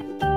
Meu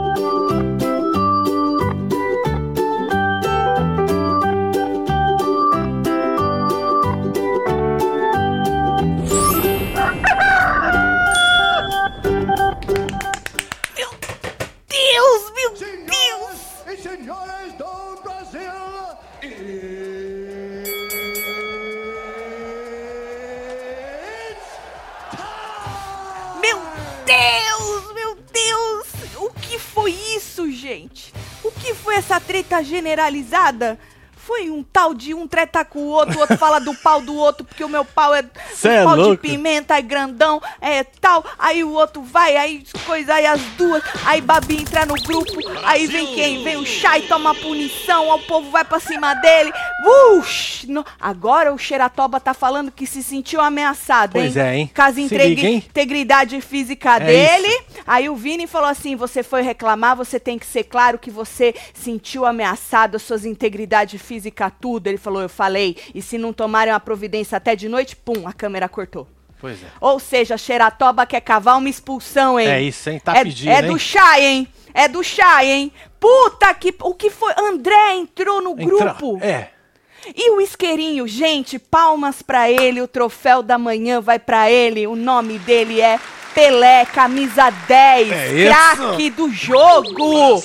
generalizada? Foi um tal de um treta com o outro, o outro fala do pau do outro, porque o meu pau é Cê um é pau de pimenta, é grandão, é tal. Aí o outro vai, aí coisa, aí as duas, aí Babi entra no grupo, aí vem quem? Vem o Chai, toma punição, aí o povo vai pra cima dele. Ush, no- Agora o Xeratoba tá falando que se sentiu ameaçado, Pois hein? é, hein? Caso entregue integridade física É dele. Aí o Vini falou assim: você foi reclamar, você tem que ser claro que você sentiu ameaçado as suas integridade física, tudo. Ele falou, eu falei. E se não tomarem uma providência até de noite, pum, a câmera cortou. Pois é. Ou seja, Xeratoba quer cavar uma expulsão, hein? É isso, hein? Tá é, pedindo, É hein? do Chay, hein? É do Chay, hein? Puta que. O que foi? André entrou no Entra- grupo. É. E o isqueirinho, gente, palmas pra ele, o troféu da manhã vai pra ele, o nome dele é Pelé, camisa 10, É craque do jogo.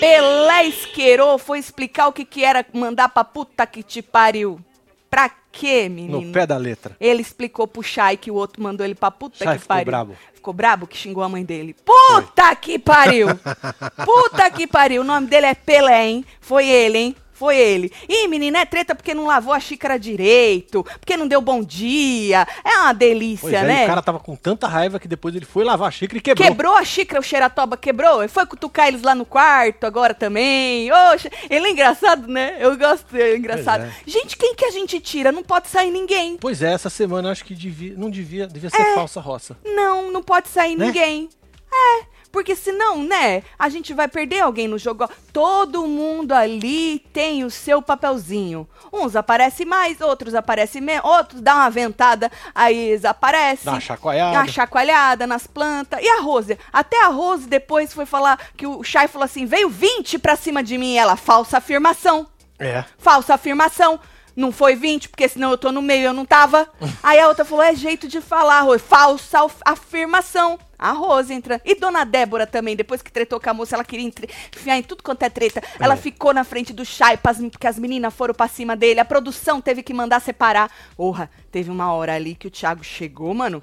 Pelé isqueirou, foi explicar o que que era mandar pra puta que te pariu. Pra quê, menino? No pé da letra. Ele explicou pro Chay que o outro mandou ele pra puta Chay que ficou pariu. brabo. Ficou brabo que xingou a mãe dele. Puta que pariu! Puta que pariu. O nome dele é Pelé, hein? Foi ele, hein? Foi ele. Ih, menina, é treta porque não lavou a xícara direito, porque não deu bom dia. É uma delícia, é, né? o cara tava com tanta raiva que depois ele foi lavar a xícara e quebrou. Quebrou a xícara, o Xeratoba quebrou. Ele foi cutucar eles lá no quarto agora também. Oxe, ele é engraçado, né? Eu gosto dele, é engraçado. é. Gente, quem que a gente tira? Não pode sair ninguém. Pois é, essa semana eu acho que devia, não devia, devia ser falsa roça. Não, não pode sair Né? ninguém. É, porque senão, né, a gente vai perder alguém no jogo. Todo mundo ali tem o seu papelzinho. Uns aparecem mais, outros aparecem menos, outros dá uma ventada, aí eles aparecem. Dá uma chacoalhada. Dá uma chacoalhada nas plantas. E a Rose? Até a Rose depois foi falar que o Chay falou assim: veio 20 pra cima de mim. E ela, falsa afirmação. É. Falsa afirmação. Não foi 20, porque senão eu tô no meio, eu não tava. Aí a outra falou, é jeito de falar, Rose. Falsa af- afirmação. A Rose entra. E Dona Débora também, depois que tretou com a moça, ela queria enfiar em tudo quanto é treta. Ela É. ficou na frente do Chay, pras- porque as meninas foram pra cima dele. A produção teve que mandar separar. Porra, teve uma hora ali que o Thiago chegou, mano.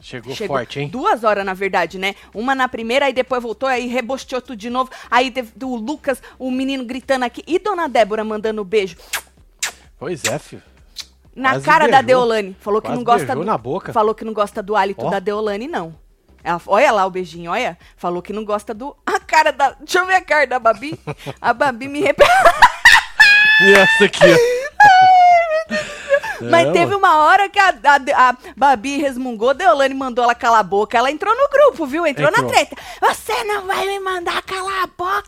Chegou, Chegou forte, hein? Duas horas, na verdade, né? Uma na primeira, aí depois voltou, aí rebosteou tudo de novo. Aí teve o Lucas, o menino gritando aqui. E Dona Débora mandando beijo Pois é, filho. na Quase cara da beijou. Deolane. Falou que Quase não gosta do. na boca. Falou que não gosta do hálito Ó. da Deolane, não. Ela- olha lá o beijinho, olha. Falou que não gosta do. A cara da. Deixa eu ver a cara da Babi. A Babi me repete. E essa aqui. Mas É, teve uma hora que a, a- a Babi resmungou, Deolane mandou ela calar a boca. Ela entrou no grupo, viu? Entrou, na Entrou. treta. Você não vai me mandar calar a boca!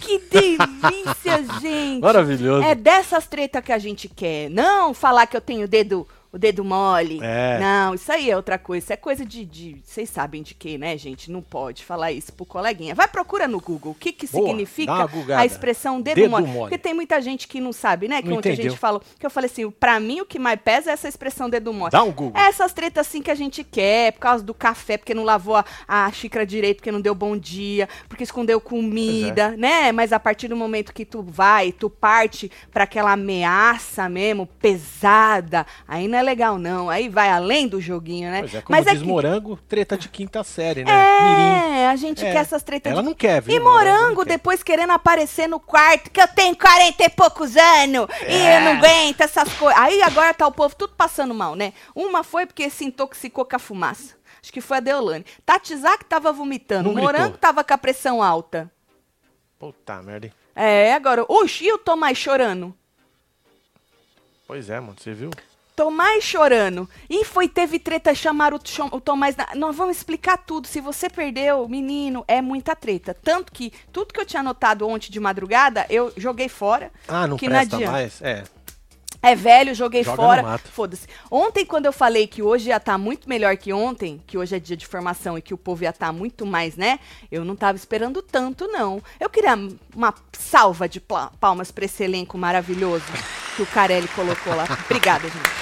Que delícia, gente! Maravilhoso. É dessas tretas que a gente quer. Não falar que eu tenho o dedo, o dedo mole. É. Não, isso aí é outra coisa. Isso é coisa de. de- Vocês sabem de quê, né, gente? Não pode falar isso pro coleguinha. Vai procura no Google. O que, que Boa, significa a expressão dedo, Dedo mole? mole. Porque tem muita gente que não sabe, né? Que Não ontem a gente falou. Que eu falei assim, pra mim o que mais pesa é essa expressão dedo mole. Dá um Google. É essas tretas assim que a gente quer, por causa do café, porque não lavou a, a xícara direito, porque não deu bom dia, porque escondeu comida, é. né? Mas a partir do momento que tu vai, tu parte pra aquela ameaça mesmo, pesada, aí não é legal não. Aí vai além do joguinho, né? Pois é, como Mas diz que- Morango, treta de quinta série, né? Mirim. é, a gente É, quer essas tretas ela de... não quer, viu? E Morango morango depois querendo aparecer no quarto, que eu tenho 40 e poucos anos, e É. eu não aguento essas coisas. Aí agora tá o povo tudo passando mal, né? Uma foi porque se intoxicou com a fumaça. Acho que foi a Deolane. Tatizak tava vomitando, Não gritou. morango tava com a pressão alta. Puta merda? É, agora, oxi, e o Tomás chorando? Pois é, mano, você viu? Tomás chorando. E foi, teve treta, chamaram o, o Tomás. na- Nós vamos explicar tudo. Se você perdeu, menino, é muita treta. Tanto que tudo que eu tinha anotado ontem de madrugada, eu joguei fora. Ah, não que presta adianta. mais? É. É velho, joguei Joga fora. Foda-se. Ontem, quando eu falei que hoje ia estar muito melhor que ontem, que hoje é dia de formação e que o povo ia estar muito mais, né? Eu não tava esperando tanto, não. Eu queria uma salva de palmas pra esse elenco maravilhoso que o Carelli colocou lá. Obrigada, gente.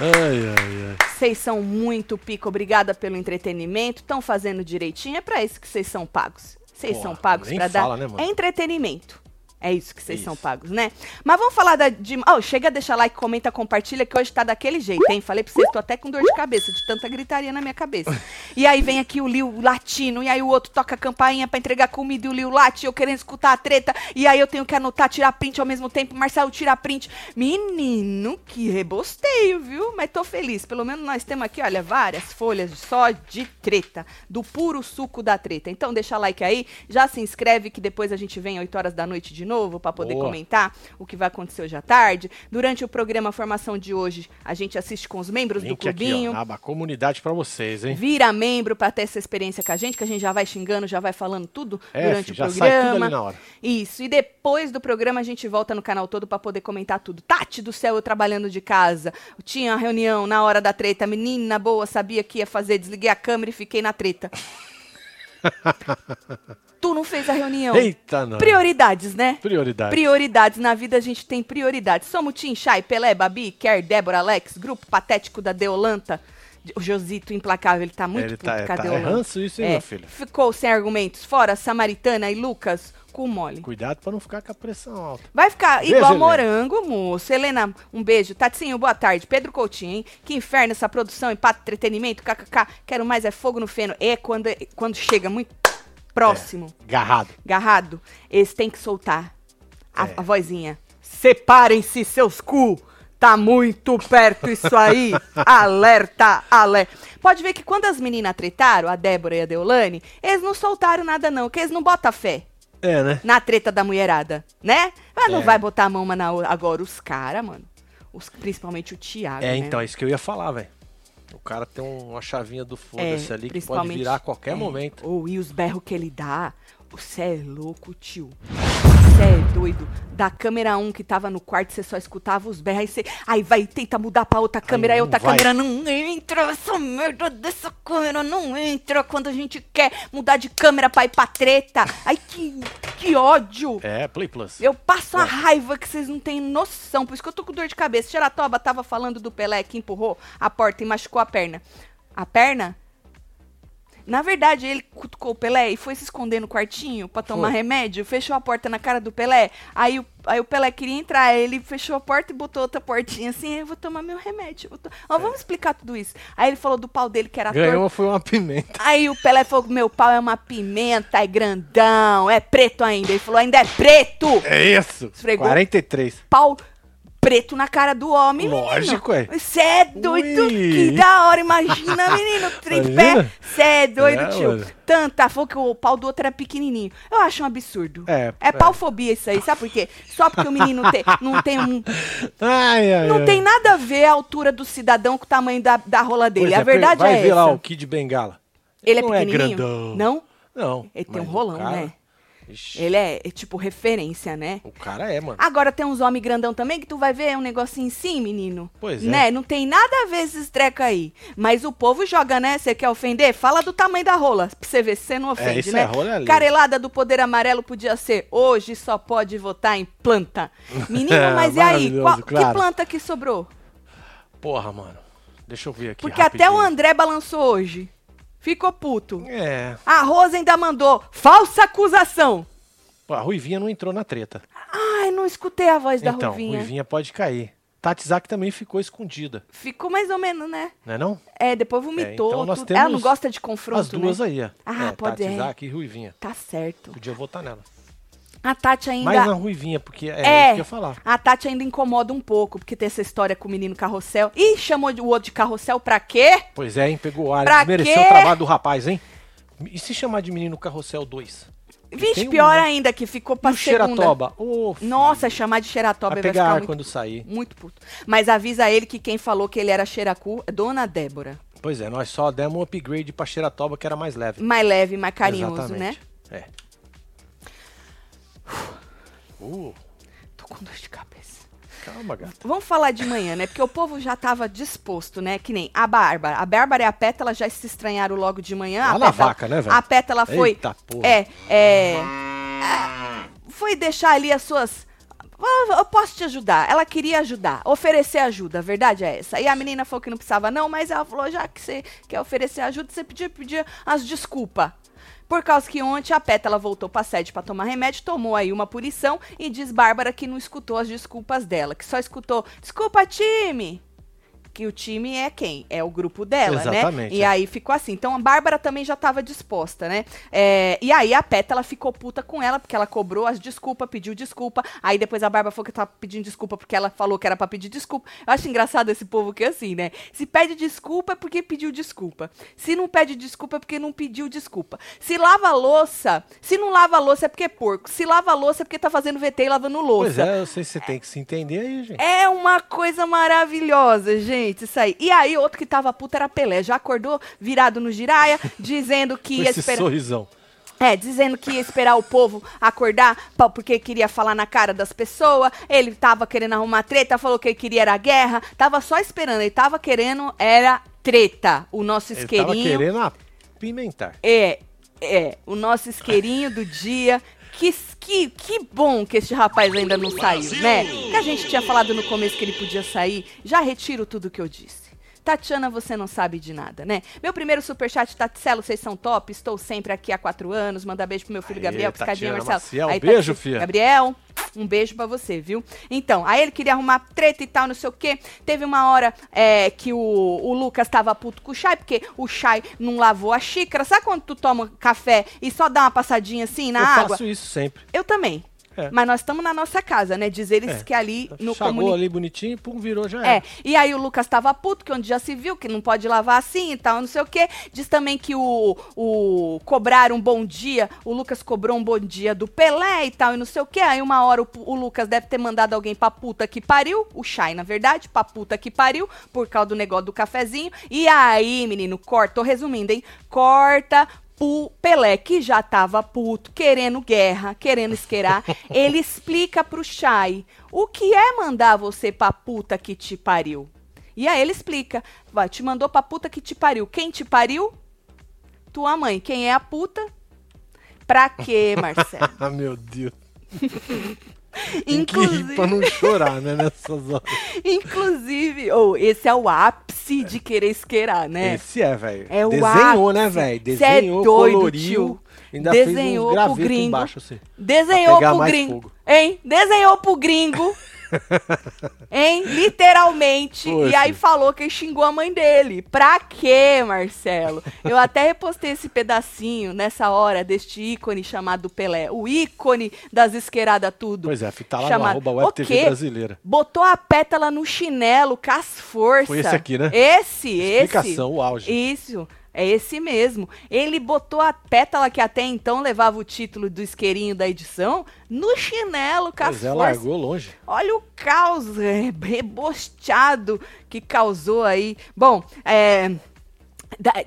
Ai, ai, ai. Vocês são muito pico. Obrigada pelo entretenimento. Estão fazendo direitinho. É pra isso que vocês são pagos. Vocês são pagos nem pra fala, dar né, entretenimento. É isso que vocês Isso. são pagos, né? Mas vamos falar da, de. Oh, chega, deixa like, comenta, compartilha, que hoje tá daquele jeito, hein? Falei pra vocês, tô até com dor de cabeça, de tanta gritaria na minha cabeça. E aí vem aqui o Liu latino, e aí o outro toca a campainha pra entregar comida e o Liu late, eu querendo escutar a treta, e aí eu tenho que anotar, tirar print ao mesmo tempo, Marcelo tira print. Menino, que rebosteio, viu? Mas tô feliz, pelo menos nós temos aqui, olha, várias folhas só de treta, do puro suco da treta. Então deixa like aí, já se inscreve que depois a gente vem 8 horas da noite de novo pra poder Boa. comentar o que vai acontecer hoje à tarde. Durante o programa Formação de hoje, a gente assiste com os membros do Link aqui, clubinho. ó, na aba comunidade pra vocês, hein? Vira membro pra ter essa experiência com a gente, que a gente já vai xingando, já vai falando tudo É, durante fi, o já programa. sai tudo ali na hora. Isso. E depois do programa a gente volta no canal todo pra poder comentar tudo. Tati do céu, eu trabalhando de casa. Tinha a reunião na hora da treta. Menina boa, sabia que ia fazer. Desliguei a câmera e fiquei na treta. tu não fez a reunião. Eita, não. Prioridades, né? Prioridade. Prioridades. Na vida a gente tem prioridades. Somos Tim, Chay, Pelé, Babi, Kerr, Débora, Alex, grupo patético da Deolanta. O Josito implacável, ele tá muito Ele puto tá- com a tá- é Deolanta. ranço isso, hein, É, meu filho? Ficou sem argumentos. Fora Samaritana e Lucas com mole. Cuidado pra não ficar com a pressão alta. Vai ficar Beijo, igual Helena. morango, moço. Helena, um beijo. Tatinho, boa tarde. Pedro Coutinho, hein? Que inferno essa produção, empate, entretenimento, kkk. Quero mais é fogo no feno. É quando, quando chega muito próximo, Garrado. garrado, eles têm que soltar a, É. a vozinha. Separem-se, seus cu. Tá muito perto isso aí. alerta, alerta. Pode ver que quando as meninas tretaram, a Débora e a Deolane, eles não soltaram nada não, que eles não botam fé É, né? na treta da mulherada, né? Mas não É. vai botar a mão uma na outra. Agora, os caras, mano. Os, principalmente o Thiago. É, né? então, é isso que eu ia falar, velho. O cara tem um- uma chavinha do foda-se É, ali que pode virar a qualquer é. momento. Ou e os berros que ele dá. Você é louco, tio. Você é doido. Da câmera 1 que tava no quarto, você só escutava os berros. Aí você. Aí vai, tenta mudar pra outra câmera. Aí não outra vai. câmera não entra. Essa merda dessa câmera não entra quando a gente quer mudar de câmera pra ir pra treta. Ai, que, que ódio. É, Play Plus. Eu passo a raiva que vocês não têm noção. Por isso que eu tô com dor de cabeça. Xeratoba tava falando do Pelé que empurrou a porta e machucou a perna. A perna? Na verdade, ele cutucou o Pelé e foi se esconder no quartinho pra tomar Foi. remédio, fechou a porta na cara do Pelé. Aí o, aí o Pelé queria entrar, ele fechou a porta e botou outra portinha assim, eu vou tomar meu remédio. vou to- Ó, vamos explicar tudo isso. Aí ele falou do pau dele que era torto. Ganhou foi uma pimenta. Aí o Pelé falou meu pau é uma pimenta, é grandão, é preto ainda. Ele falou, ainda é preto! É isso. Esfregou. 43. Pau preto na cara do homem, Lógico, menino. é. Você é doido? Ui. Que da hora, imagina, menino, tripé. Você é doido, É, tio. mano. Tanta, falou que o pau do outro era pequenininho. Eu acho um absurdo. É, É é. paufobia isso aí, sabe por quê? Só porque o menino tem, não tem um... Ai, ai, Não ai. tem nada a ver a altura do cidadão com o tamanho da, da rola dele. Pois a verdade vai é ver essa. lá o Kid Bengala. Ele é não é pequenininho? grandão. Não? Não. Ele tem um rolão, cara- né? Ixi, Ele é, é tipo referência, né? O cara é, mano. Agora tem uns homens grandão também que tu vai ver é um negocinho sim, menino. Pois é. Né? Não tem nada a ver esses treco aí. Mas o povo joga, né? Você quer ofender? Fala do tamanho da rola. Pra você ver se você não ofende, isso né? é, rola é ali. Carelada do poder amarelo podia ser hoje só pode votar em planta. Menino, mas e aí? Qual- Que claro. planta que sobrou? Porra, mano. Deixa eu ver aqui Porque até o rapidinho. André balançou hoje. Ficou puto. É. A Rosa ainda mandou falsa acusação. A Ruivinha não entrou na treta. Ai, não escutei a voz da então, Ruivinha. Ruivinha pode cair. Tatizak também ficou escondida, Ficou mais ou menos, né? não é não? É, depois vomitou. então nós tudo. Ela não temos gosta de confronto, As duas né? aí, ó. Ah, é, pode- é. Tatizak e Ruivinha. Tá certo. Podia votar nela. A Tati ainda... Mais na Ruivinha, porque é, isso É, que eu ia falar. a Tati ainda incomoda um pouco, porque tem essa história com o menino carrossel. Ih, chamou o outro de carrossel pra quê? Pois é, hein? Pegou o ar. Pra Desmereceu quê? o trabalho do rapaz, hein? E se chamar de menino carrossel 2? Vixe, tem um, pior né? ainda, que ficou pra E segunda. Xeratoba? Filho, Nossa, chamar de xeratoba Vai vai pegar muito, quando sair. muito puto. Mas avisa ele que quem falou que ele era xeracu é Dona Débora. Pois é, nós só demos um upgrade pra Xeratoba que era mais leve. Mais leve, mais carinhoso, né? Exatamente. É. Uh, Tô com dor de cabeça. Calma, gata. Vamos falar de manhã, né? Porque o povo já tava disposto, né? Que nem a Bárbara. A Bárbara e a Pétala já se estranharam logo de manhã. Lá a na Pétala- vaca, né, velho? A Pétala foi. Eita porra. É, é. Foi deixar ali as suas. Ah, Eu posso te ajudar. Ela queria ajudar, oferecer ajuda, a verdade é essa. E a menina falou que não precisava, não, mas ela falou: já que você quer oferecer ajuda, você podia pedir as desculpas. Por causa que ontem a Pétala voltou pra sede pra tomar remédio, tomou aí uma punição e diz Bárbara que não escutou as desculpas dela, que só escutou: desculpa, time! Que o time é quem? É o grupo dela, né? Exatamente, E é. aí ficou assim. Então a Bárbara também já tava disposta, né? É, e aí a Pétala ficou puta com ela, porque ela cobrou as desculpas, pediu desculpa. Aí depois a Bárbara falou que tava pedindo desculpa porque ela falou que era pra pedir desculpa. Eu acho engraçado esse povo que é assim, né? Se pede desculpa é porque pediu desculpa. Se não pede desculpa é porque não pediu desculpa. Se lava a louça, se não lava a louça é porque é porco. Se lava a louça é porque tá fazendo VT e lavando louça. Pois é, eu sei se você tem que se entender aí, gente. É uma coisa maravilhosa, gente, isso aí. E aí, outro que tava puto era Pelé. Já acordou virado no giraia, dizendo que ia esse esperar. sorrisão. É, dizendo que ia esperar o povo acordar pa- porque queria falar na cara das pessoas. Ele tava querendo arrumar treta, falou que ele queria era guerra. Tava só esperando, ele tava querendo era treta. O nosso Ele tava isqueirinho. querendo apimentar. É, é, o nosso isqueirinho do dia. Que, que, que bom que este rapaz ainda não saiu, né? Que a gente tinha falado no começo que ele podia sair. Já retiro tudo que eu disse. Tatiana, você não sabe de nada, né? Meu primeiro superchat, Tatselo, vocês são top. Estou sempre aqui há quatro anos. Manda beijo pro meu filho Aê, Gabriel, piscadinha, Tatiana Marcelo. Maciel, Aí, beijo, Tati-. Gabriel, um beijo pra você, viu? Então, aí ele queria arrumar treta e tal, não sei o quê. Teve uma hora é, que o, o Lucas tava puto com o Chay, porque o Chay não lavou a xícara. Sabe quando tu toma café e só dá uma passadinha assim na eu água? faço isso sempre. Eu também. É. Mas nós estamos na nossa casa, né? Diz eles É. que ali no Chagou comunicado. ali bonitinho, pum, virou, já É, e aí o Lucas tava puto, que onde já se viu, que não pode lavar assim e tal, não sei o quê. Diz também que o, o cobrar um bom dia, o Lucas cobrou um bom dia do Pelé e tal, e não sei o quê. Aí uma hora o, o Lucas deve ter mandado alguém pra puta que pariu, o Chay, na verdade, pra puta que pariu, por causa do negócio do cafezinho. E aí, menino, corta, tô resumindo, hein? Corta o Pelé, que já tava puto, querendo guerra, querendo esquerar, ele explica pro Chay o que é mandar você pra puta que te pariu. E aí ele explica, vai, te mandou pra puta que te pariu. Quem te pariu? Tua mãe. Quem é a puta? Pra quê, Marcelo? Ah, meu Deus. Tem que inclusive, rir pra não chorar, né, nessas horas. inclusive, ou esse é o ápice de querer esquerar, né? Esse é, velho. É o Desenhou, né, ápice. velho? Cê é Desenhou, doido, coloriu. Ainda Desenhou fez pro uns gravetos gringo. embaixo, assim. Desenhou pro gringo. fogo. Hein? Desenhou pro gringo. hein? Literalmente. Poxa. E aí falou que xingou a mãe dele. Pra quê, Marcelo? Eu até repostei esse pedacinho nessa hora deste ícone chamado Pelé. O ícone das esqueradas tudo. Pois é, tá lá Chamado- no arroba Web O TV quê? brasileira. Botou a pétala no chinelo, com as forças. Foi esse aqui, né? Esse, esse. Explicação, o auge. Isso. É esse mesmo. Ele botou a pétala que até então levava o título do isqueirinho da edição no chinelo, com as Pois é, largou longe. Olha o caos é, rebosteado que causou aí. Bom, é,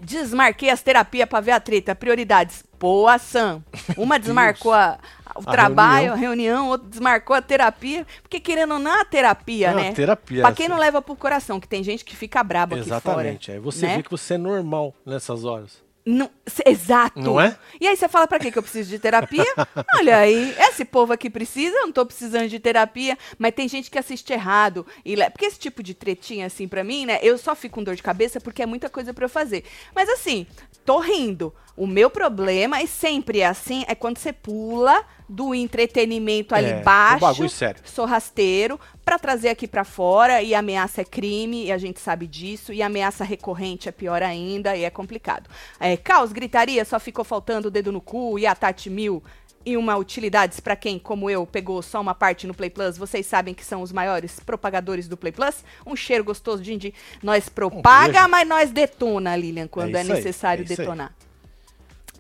desmarquei as terapias pra ver a treta. Prioridades. Boa, Sam. Uma desmarcou a- o A trabalho, a reunião, outra desmarcou a terapia. Porque querendo ou não, a terapia, É né? terapia, Pra quem assim. não leva pro coração, que tem gente que fica braba aqui Exatamente. fora. Aí você né? vê que você é normal nessas horas. Não- exato. Não é? E aí você fala, pra quê que eu preciso de terapia? Olha aí, esse povo aqui precisa, eu não tô precisando de terapia, mas tem gente que assiste errado. E Porque esse tipo de tretinha, assim, pra mim, né, eu só fico com dor de cabeça porque é muita coisa pra eu fazer. Mas assim, tô rindo. O meu problema, e sempre é assim, é quando você pula do entretenimento ali É, um baixo, bagulho sério. sou rasteiro, pra trazer aqui pra fora, e ameaça é crime, e a gente sabe disso, e ameaça recorrente é pior ainda, e é complicado. É, caos, gritaria, só ficou faltando o dedo no cu e a Tati Mil e uma utilidades pra quem, como eu, pegou só uma parte no Play Plus, vocês sabem que são os maiores propagadores do Play Plus. Um cheiro gostoso de indi- nós propaga, beijo. mas nós detona, Lilian, quando é, aí, necessário é isso aí.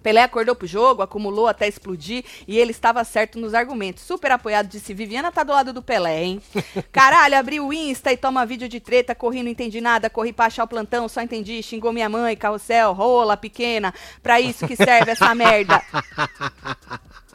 Pelé acordou pro jogo, acumulou até explodir e ele estava certo nos argumentos. Super apoiado, disse Viviana tá do lado do Pelé, hein? Caralho, abri o Insta e toma vídeo de treta, corri, não entendi nada, corri pra achar o plantão, só entendi, xingou minha mãe, carrossel, rola, pequena, pra isso que serve essa merda.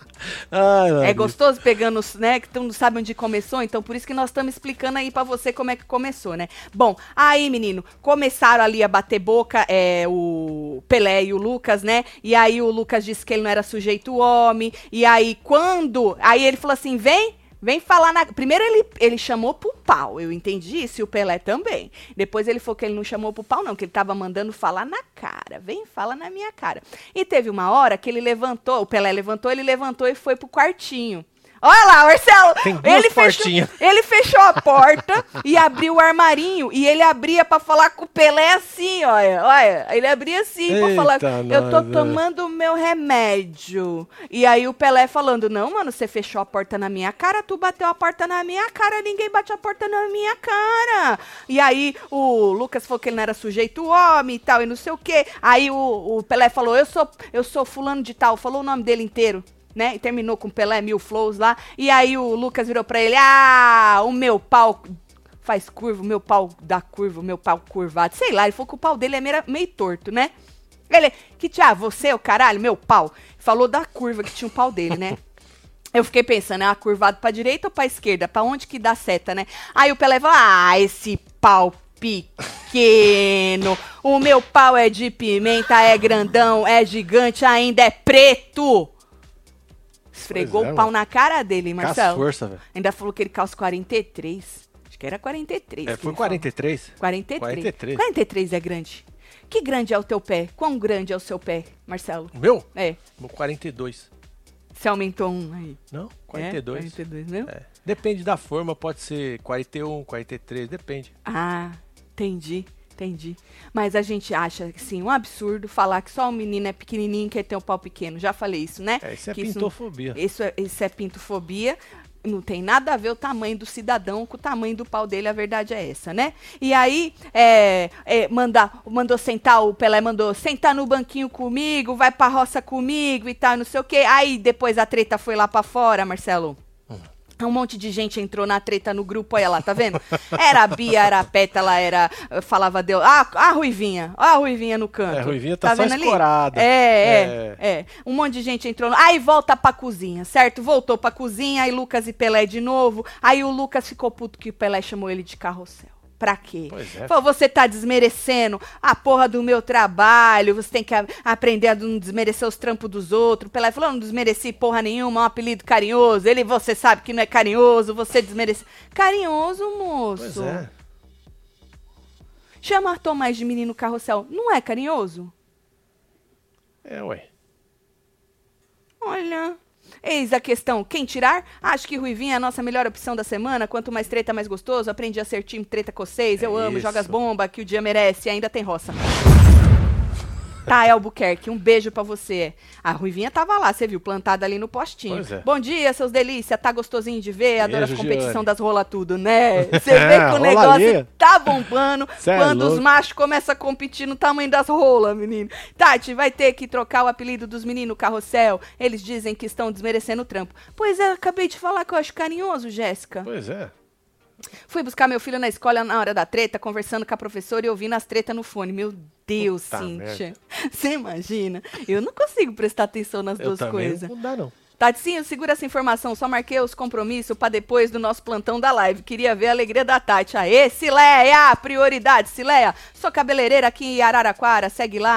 Ai, É gostoso pegando, os, né, que tu não sabe onde começou, então por isso que nós estamos explicando aí pra você como é que começou, né? Bom, aí, menino, começaram ali a bater boca, é, o Pelé e o Lucas, né? E aí o Lucas disse que ele não era sujeito homem, e aí quando, aí ele falou assim, vem... Vem falar na. Primeiro ele, ele chamou pro pau, eu entendi isso, e o Pelé também. Depois ele falou que ele não chamou pro pau, não, que ele tava mandando falar na cara. Vem, fala na minha cara. E teve uma hora que ele levantou, o Pelé levantou, ele levantou e foi pro quartinho. Olha lá, Marcelo! Tem duas ele, fechou, portinhas. ele fechou a porta e abriu o armarinho. E ele abria pra falar com o Pelé assim, olha. Olha, ele abria assim pra Eita, falar. Eu tô é." tomando o meu remédio. E aí o Pelé falando: Não, mano, você fechou a porta na minha cara, tu bateu a porta na minha cara, ninguém bate a porta na minha cara. E aí o Lucas falou que ele não era sujeito homem e tal, e não sei o quê. Aí o, o Pelé falou: Eu sou, eu sou fulano de tal, falou o nome dele inteiro. Né? E terminou com Pelé Mil Flows lá. E aí o Lucas virou pra ele: Ah, o meu pau faz curva, o meu pau dá curva, o meu pau curvado. Sei lá, ele falou que o pau dele é meio, meio torto, né? Ele, que tia, você, o caralho, meu pau. Falou da curva que tinha o pau dele, né? Eu fiquei pensando, é uma curvado pra direita ou pra esquerda? Pra onde que dá seta, né? Aí o Pelé falou, ah, esse pau pequeno. O meu pau é de pimenta, é grandão, é gigante, ainda é preto. Esfregou é, o pau mano. na cara dele, Marcelo. força, velho. Ainda falou que ele calça 43. Acho que era 43. É, foi ele falou. 43? 43. 43. 43 é grande. Que grande é o teu pé? Quão grande é o seu pé, Marcelo? O meu? É, O 42. você aumentou um aí. Não? 42. É, 42, né? É. Depende da forma, pode ser 41, 43, depende. Ah, entendi, entendi. Mas a gente acha, assim, um absurdo falar que só o menino é pequenininho que tem o pau pequeno. Já falei isso, né? É, isso é Que pintofobia. Isso é, isso é pintofobia. Não tem nada a ver o tamanho do cidadão com o tamanho do pau dele, a verdade é essa, né? E aí, é, é, manda, mandou sentar, o Pelé mandou sentar no banquinho comigo, vai pra roça comigo e tal, não sei o quê. Aí depois a treta foi lá pra fora, Marcelo. Um monte de gente entrou na treta no grupo, olha lá, tá vendo? Era a Bia, era a Pétala, era. Falava Deus. Ah, a Ruivinha. Ó a Ruivinha no canto. É, a Ruivinha tá só vendo ali? escorada. É, é, É. é. Um monte de gente entrou. No... Aí volta pra cozinha, certo? Voltou pra cozinha, aí Lucas e Pelé de novo. Aí o Lucas ficou puto que o Pelé chamou ele de carrossel. Pra quê? Pois é. Falou, você tá desmerecendo a porra do meu trabalho, você tem que a- aprender a não desmerecer os trampos dos outros. Pelé falou, não desmereci porra nenhuma, é um apelido carinhoso. Ele, você sabe que não é carinhoso, você desmerece. Carinhoso, moço. Pois é. Chama Tomás de menino carrossel. Não é carinhoso? É, ué. Olha. Eis a questão. Quem tirar? Acho que Ruivinha é a nossa melhor opção da semana. Quanto mais treta, mais gostoso. Aprendi a ser time treta com vocês. Eu É amo. isso. Joga as bombas que o dia merece. E ainda tem roça. Tá, Albuquerque, um beijo pra você. A Ruivinha tava lá, você viu, plantada ali no postinho. Pois é. Bom dia, seus delícia. Tá gostosinho de ver? Adoro as competição das rola tudo, né? Você vê que o negócio ali. tá bombando Cê é quando os louco. machos começam a competir no tamanho das rolas, menino. Tati, vai ter que trocar o apelido dos meninos carrossel. Eles dizem que estão desmerecendo o trampo. Pois é, acabei de falar que eu acho carinhoso, Jéssica. Pois é. Fui buscar meu filho na escola na hora da treta, conversando com a professora e ouvindo as tretas no fone. Meu Deus, Puta Cíntia. Você imagina? Eu não consigo prestar atenção nas Eu duas coisas. não dá, não. Taticinho, segura essa informação. Só marquei os compromissos pra depois do nosso plantão da live. Queria ver a alegria da Tati. Aê, Cileia! Prioridade, Cileia. Sou cabeleireira aqui em Araraquara. Segue lá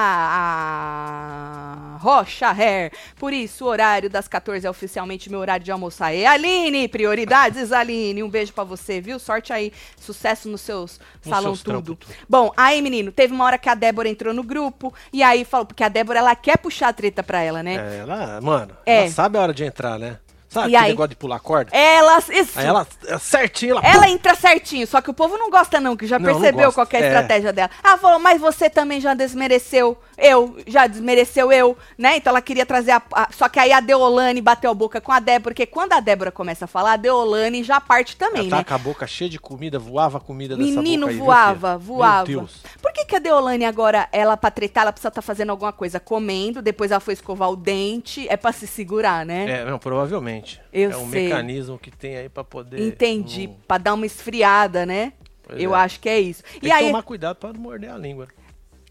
a Rocha Hair. Por isso, o horário das 14 é oficialmente meu horário de almoçar. E Aline, prioridades, Aline. Um beijo pra você, viu? Sorte aí. Sucesso nos seus Nos salão seus tudo. trampos, tudo. Bom, aí, menino, teve uma hora que a Débora entrou no grupo. E aí falou, porque a Débora, ela quer puxar a treta pra ela, né? É, ela, mano, É. ela sabe a hora de entrar, né? Sabe E aquele aí? negócio de pular corda? Ela, isso. Aí ela, certinho, ela... Ela entra certinho, só que o povo não gosta não, que já Não, não percebeu gosta. qual é a É. estratégia dela. Ela falou, mas você também já desmereceu eu, já desmereceu eu, né? Então ela queria trazer a... a- só que aí a Deolane bateu a boca com a Débora, porque quando a Débora começa a falar, a Deolane já parte também, Ela tá né? com a boca cheia de comida, voava a comida dessa Menino aí, viu, voava, voava. Meu Deus. Por que, que a Deolane agora, ela pra tretar, ela precisa estar fazendo alguma coisa comendo, depois ela foi escovar o dente, é pra se segurar, né? É, não, provavelmente. Eu é um sei. mecanismo que tem aí pra poder... Entendi, não- pra dar uma esfriada, né? Pois Eu é. acho que é isso. Tem e que aí, tomar cuidado pra não morder a língua.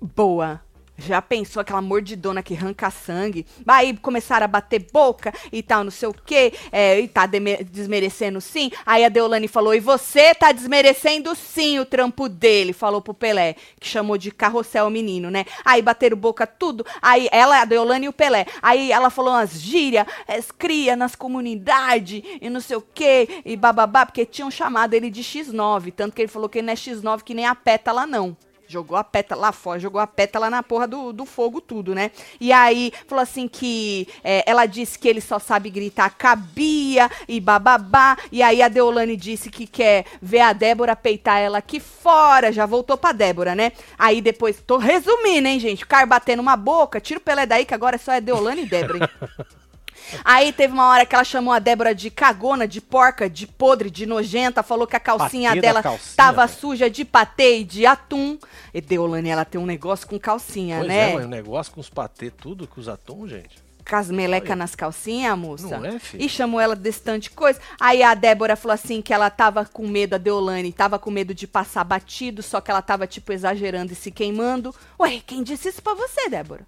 Boa. Já pensou aquela mordidona que arranca sangue? Aí começaram a bater boca e tal, não sei o quê. É, e tá desmerecendo sim. Aí a Deolane falou: e você tá desmerecendo sim o trampo dele. Falou pro Pelé, que chamou de carrossel o menino, né? Aí bateram boca tudo. Aí ela, a Deolane e o Pelé. Aí ela falou umas gírias, cria nas comunidades e não sei o quê. E bababá, porque tinham chamado ele de X9. Tanto que ele falou que ele não é X9 que nem a pétala, não. Jogou a pétala lá fora, jogou a pétala na porra do, do fogo, tudo, né? E aí, falou assim que é, ela disse que ele só sabe gritar cabia e bababá. E aí a Deolane disse que quer ver a Débora peitar ela aqui fora. Já voltou pra Débora, né? Aí depois, tô resumindo, hein, gente? O cara batendo uma boca, tira o Pelé daí que agora só é Deolane e Débora, hein? Aí teve uma hora que ela chamou a Débora de cagona, de porca, de podre, de nojenta, falou que a calcinha Patê dela calcinha, tava velho. suja de patê e de atum. E Deolane, ela tem um negócio com calcinha, Pois né? é, mas o negócio com os patê, tudo, com os atum, gente. Com as melecas nas calcinhas, moça. Não é, filho? E chamou ela desse tanto de coisa. Aí a Débora falou assim que ela tava com medo, a Deolane tava com medo de passar batido, só que ela tava, tipo, exagerando e se queimando. Ué, quem disse isso pra você, Débora?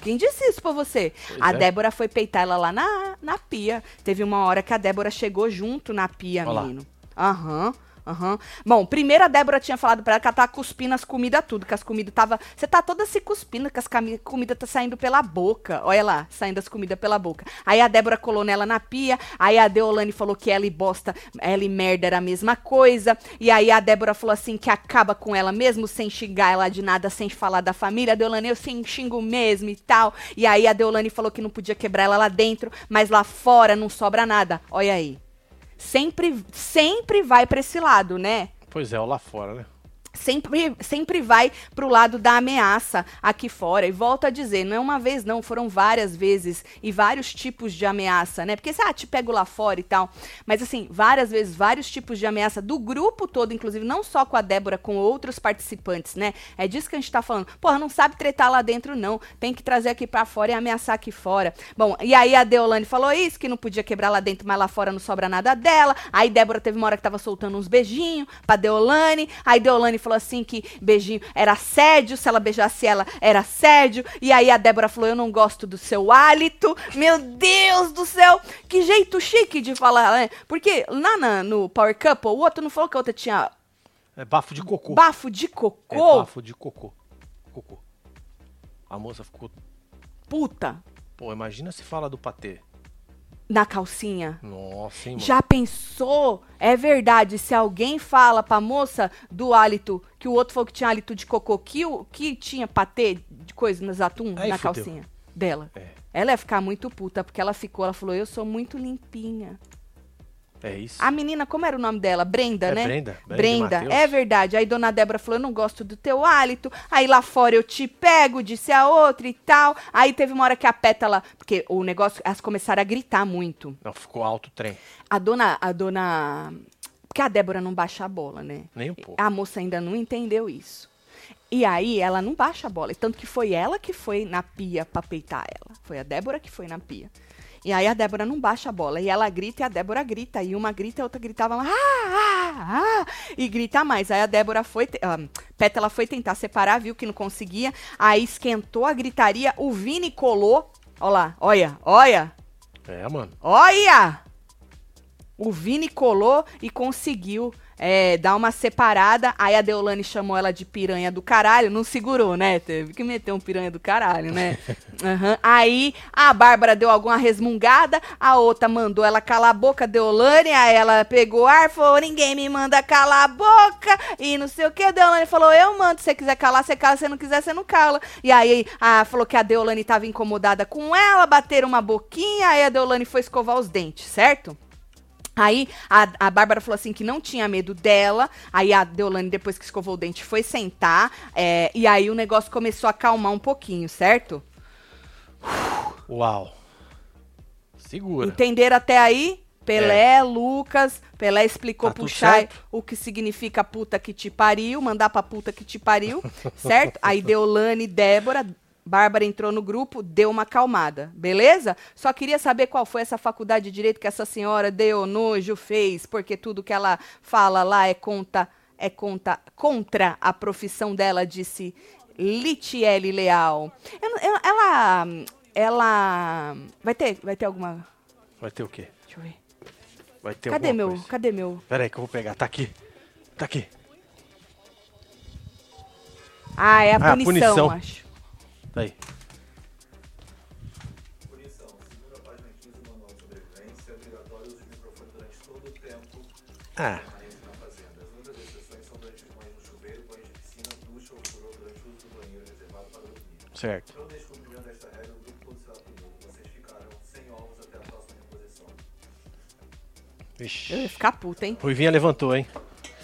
Quem disse isso pra você? Pois a é. Débora foi peitar ela lá na, na pia. Teve uma hora que a Débora chegou junto na pia, Olha lá. menino. Aham. Aham. Bom, primeiro a Débora tinha falado pra ela que ela tava cuspindo as comidas tudo, que as comidas tava. Você tá toda se cuspindo, que as cami- comida tá saindo pela boca. Olha lá, saindo as comidas pela boca. Aí a Débora colou nela na pia, aí a Deolane falou que ela e bosta, ela e merda era a mesma coisa. E aí a Débora falou assim que acaba com ela mesmo, sem xingar ela de nada, sem falar da família. A Deolane, eu sim xingo mesmo e tal. E aí a Deolane falou que não podia quebrar ela lá dentro, mas lá fora não sobra nada. Olha aí. Sempre, sempre vai pra esse lado, né? Pois é, lá fora, né? Sempre, sempre vai pro lado da ameaça aqui fora. E volto a dizer, não é uma vez não, foram várias vezes e vários tipos de ameaça, né? Porque, ah, te pego lá fora e tal. Mas, assim, várias vezes, vários tipos de ameaça do grupo todo, inclusive, não só com a Débora, com outros participantes, né? É disso que a gente tá falando. Porra, não sabe tretar lá dentro, não. Tem que trazer aqui pra fora e ameaçar aqui fora. Bom, e aí a Deolane falou isso, que não podia quebrar lá dentro, mas lá fora não sobra nada dela. Aí Débora teve uma hora que tava soltando uns beijinhos pra Deolane. Aí Deolane falou assim que beijinho era assédio, se ela beijasse ela era assédio. E aí a Débora falou: Eu não gosto do seu hálito. Meu Deus do céu, que jeito chique de falar, né? Porque lá na- no Power Couple, o outro não falou que a outra tinha É bafo de cocô. bafo de É cocô. bafo de cocô. Cocô. A moça ficou. Puta, Pô, imagina se fala do patê. Na calcinha. Nossa, hein, mano. Já pensou? É verdade, se alguém fala pra moça do hálito, que o outro falou que tinha hálito de cocô, que, o, que tinha patê de coisa nos atum Aí na fudeu. calcinha dela. É. Ela ia ficar muito puta, porque ela ficou, ela falou, eu sou muito limpinha. É isso. A menina, como era o nome dela? Brenda, É né? Brenda, Brenda é verdade. Aí dona Débora falou, eu não gosto do teu hálito. Aí lá fora eu te pego, disse a outra e tal. Aí teve uma hora que a pétala, porque o negócio, elas começaram a gritar muito. Não, ficou alto o trem. A dona, a dona, porque a Débora não baixa a bola, né? Nem um pouco. A moça ainda não entendeu isso. E aí ela não baixa a bola. Tanto que foi ela que foi na pia pra peitar ela. Foi a Débora que foi na pia. E aí a Débora não baixa a bola. E ela grita e a Débora grita. E uma grita e a outra gritava. Ah, ah, ah, e grita mais. Aí a Débora foi. te- ah, Pétala foi tentar separar, viu que não conseguia. Aí esquentou a gritaria. O Vini colou. Olha lá, olha, olha. É, mano. Olha! O Vini colou e conseguiu é, dar uma separada. Aí a Deolane chamou ela de piranha do caralho. Não segurou, né? Teve que meter um piranha do caralho, né? Aham. Aí a Bárbara deu alguma resmungada. A outra mandou ela calar a boca, Deolane. Aí ela pegou ar, falou: ninguém me manda calar a boca. E não sei o que. A Deolane falou: eu mando. Se você quiser calar, você cala. Se você não quiser, você não cala. E aí a, falou que a Deolane tava incomodada com ela. Bateram uma boquinha. Aí a Deolane foi escovar os dentes, certo? Aí a, a Bárbara falou assim que não tinha medo dela. Aí a Deolane, depois que escovou o dente, foi sentar. é, e aí o negócio começou a acalmar um pouquinho, certo? Uau. Segura. Entenderam até aí? Pelé, Lucas, Pelé explicou Tá pro Chay o que significa puta que te pariu, mandar pra puta que te pariu, certo? Aí Deolane, Débora, Bárbara entrou no grupo, deu uma acalmada, beleza? Só queria saber qual foi essa faculdade de direito que essa senhora deu nojo, fez, porque tudo que ela fala lá é conta, é conta contra a profissão dela, disse Litiele Leal. Eu- ela. Ela. Vai ter, vai ter alguma. Vai ter o quê? Deixa eu ver. Vai ter Cadê meu? coisa. Cadê meu? Pera aí que eu vou pegar. Tá aqui. Tá aqui. Ah, é a Ah, punição, punição. acho. Tá aí. Punição. Segundo a página 15 do Manual de Sobrevivência, é obrigatório o uso de microfone durante todo o tempo Ah, permanente na fazenda. As únicas exceções são durante os banhos no chuveiro, banhos de piscina, ducha ou furor durante o uso do banheiro reservado para dormir. certo. Esta regra, o grupo. Vocês ficarão sem ovos até a próxima reposição. Eu ia Vixe. ficar puta, hein? Ruivinha levantou, hein?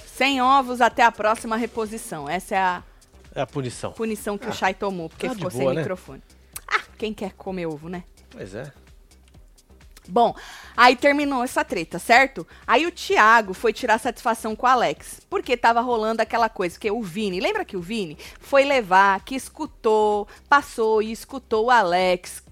Sem ovos até a próxima reposição. Essa é a É a punição. punição que o Chay tomou, porque tá ficou boa, sem né? microfone. Ah, quem quer comer ovo, né? Pois é. Bom, aí terminou essa treta, certo? Aí o Thiago foi tirar satisfação com o Alex, porque tava rolando aquela coisa, que o Vini, lembra que o Vini foi levar, que escutou, passou e escutou o Alex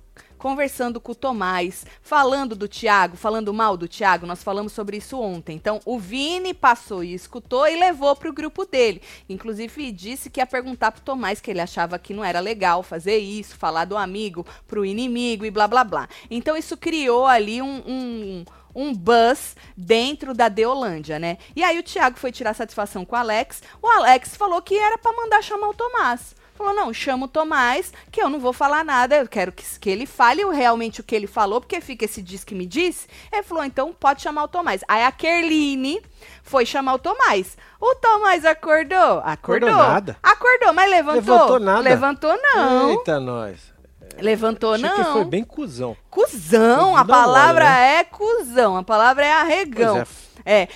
conversando com o Tomás, falando do Thiago, falando mal do Thiago, nós falamos sobre isso ontem. Então, o Vini passou e escutou e levou pro grupo dele. Inclusive, disse que ia perguntar pro Tomás que ele achava que não era legal fazer isso, falar do amigo pro inimigo e blá blá blá. Então, isso criou ali um. um um buzz dentro da Deolândia, né? E aí o Thiago foi tirar satisfação com o Alex. O Alex falou que era pra mandar chamar o Tomás. Falou, não, chama o Tomás, que eu não vou falar nada, eu quero que, que ele fale realmente o que ele falou, porque fica esse diz que me disse. Ele falou, então pode chamar o Tomás. Aí a Kerline foi chamar o Tomás. O Tomás acordou? Acordou. Acordou nada. Acordou, mas levantou? Levantou nada. Levantou não. Eita, nós. Levantou Achei não. que foi bem cuzão. Cusão, a palavra mole, é cuzão, a palavra é arregão. Pois É,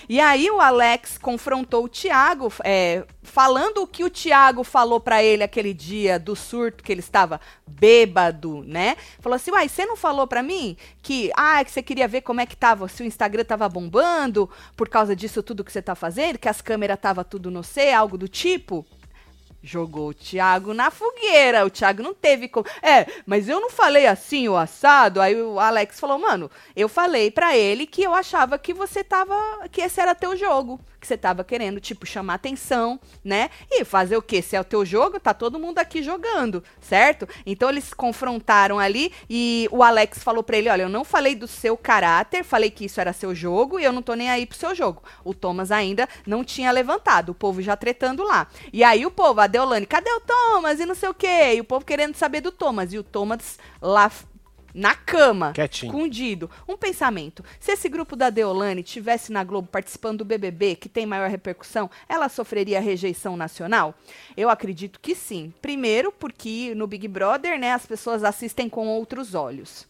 e aí o Alex confrontou o Thiago, é, falando o que o Thiago falou pra ele aquele dia do surto, que ele estava bêbado, né? Falou assim, uai, você não falou pra mim que, ah, que você queria ver como é que tava, se o Instagram tava bombando por causa disso tudo que você tá fazendo, que as câmeras tava tudo no C, algo do tipo? Jogou o Thiago na fogueira. O Thiago não teve como. É, mas eu não falei assim, o assado. Aí o Alex falou, mano, eu falei pra ele que eu achava que você tava. que esse era teu jogo. Que você tava querendo, tipo, chamar atenção, né? E fazer o quê? Se é o teu jogo, tá todo mundo aqui jogando, certo? Então eles se confrontaram ali e o Alex falou pra ele: olha, eu não falei do seu caráter, falei que isso era seu jogo e eu não tô nem aí pro seu jogo. O Thomas ainda não tinha levantado, o povo já tretando lá. E aí o povo, a Deolane, cadê o Thomas? E não sei o quê. E o povo querendo saber do Thomas. E o Thomas lá na cama, Quietinho. escondido. Um pensamento: se esse grupo da Deolane tivesse na Globo participando do BBB, que tem maior repercussão, ela sofreria rejeição nacional? Eu acredito que sim. Primeiro, porque no Big Brother, né, as pessoas assistem com outros olhos.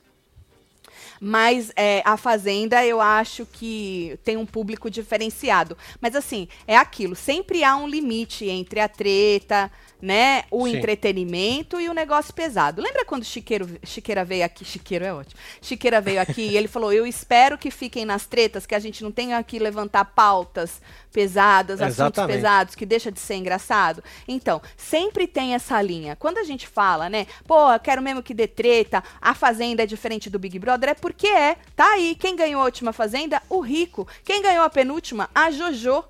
Mas é, a Fazenda, eu acho que tem um público diferenciado. Mas assim, é aquilo, sempre há um limite entre a treta, né? O Sim. entretenimento e o negócio pesado. Lembra quando Chiqueiro, Chiqueira veio aqui? Chiqueiro é ótimo. Chiqueira veio aqui e ele falou: Eu espero que fiquem nas tretas, que a gente não tenha que levantar pautas pesadas, assuntos Exatamente. pesados, que deixa de ser engraçado. Então, sempre tem essa linha. Quando a gente fala, né, pô, eu quero mesmo que dê treta, a Fazenda é diferente do Big Brother, é porque é. Tá aí. Quem ganhou a última Fazenda? O Rico. Quem ganhou a penúltima? A Jojo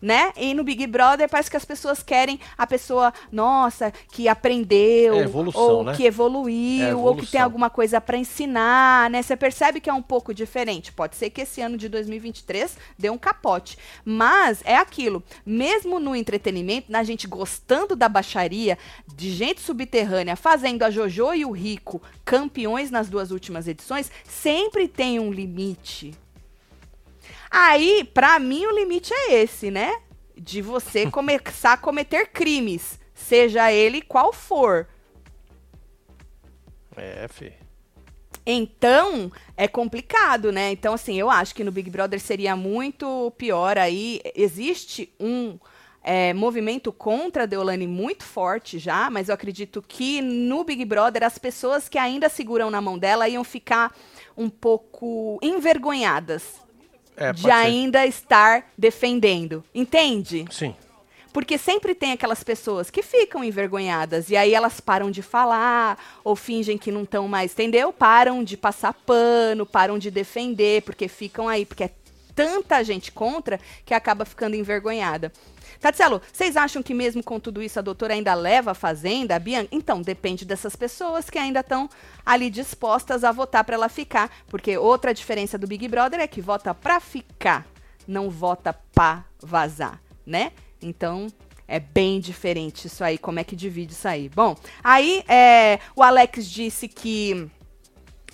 né? E no Big Brother parece que as pessoas querem a pessoa, nossa, que aprendeu, É evolução, ou né? que evoluiu, É ou que tem alguma coisa pra ensinar, né? Você percebe que é um pouco diferente. Pode ser que esse ano de 2023 dê um capote, mas é aquilo. Mesmo no entretenimento, na gente gostando da baixaria, de gente subterrânea, fazendo a Jojo e o Rico campeões nas duas últimas edições, sempre tem um limite. Aí, pra mim, o limite é esse, né? De você começar a cometer crimes, seja ele qual for. É, fi. Então, é complicado, né? Então, assim, eu acho que no Big Brother seria muito pior aí. Existe um é, movimento contra a Deolane muito forte já, mas eu acredito que no Big Brother as pessoas que ainda seguram na mão dela iam ficar um pouco envergonhadas É, de pode ser. ainda estar defendendo. Entende? Sim. Porque sempre tem aquelas pessoas que ficam envergonhadas e aí elas param de falar ou fingem que não estão mais, entendeu? Param de passar pano, param de defender porque ficam aí, porque é tanta gente contra que acaba ficando envergonhada. Tatselo, vocês acham que mesmo com tudo isso a doutora ainda leva a fazenda, a Bianca? Então, depende dessas pessoas que ainda estão ali dispostas a votar para ela ficar. Porque outra diferença do Big Brother é que vota pra ficar, não vota pra vazar, né? Então, é bem diferente isso aí, como é que divide isso aí. Bom, aí é, o Alex disse que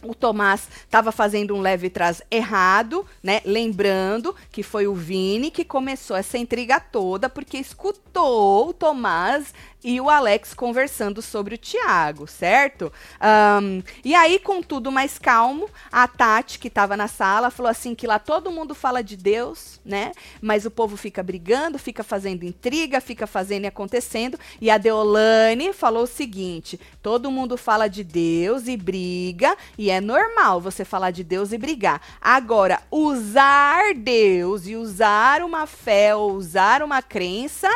o Tomás estava fazendo um leve trás errado, né? Lembrando que foi o Vini que começou essa intriga toda, porque escutou o Tomás e o Alex conversando sobre o Thiago, certo? Um, e aí, com tudo mais calmo, a Tati, que estava na sala, falou assim que lá todo mundo fala de Deus, né? Mas o povo fica brigando, fica fazendo intriga, fica fazendo e acontecendo. E a Deolane falou o seguinte: todo mundo fala de Deus e briga, e é normal você falar de Deus e brigar. Agora, usar Deus e usar uma fé ou usar uma crença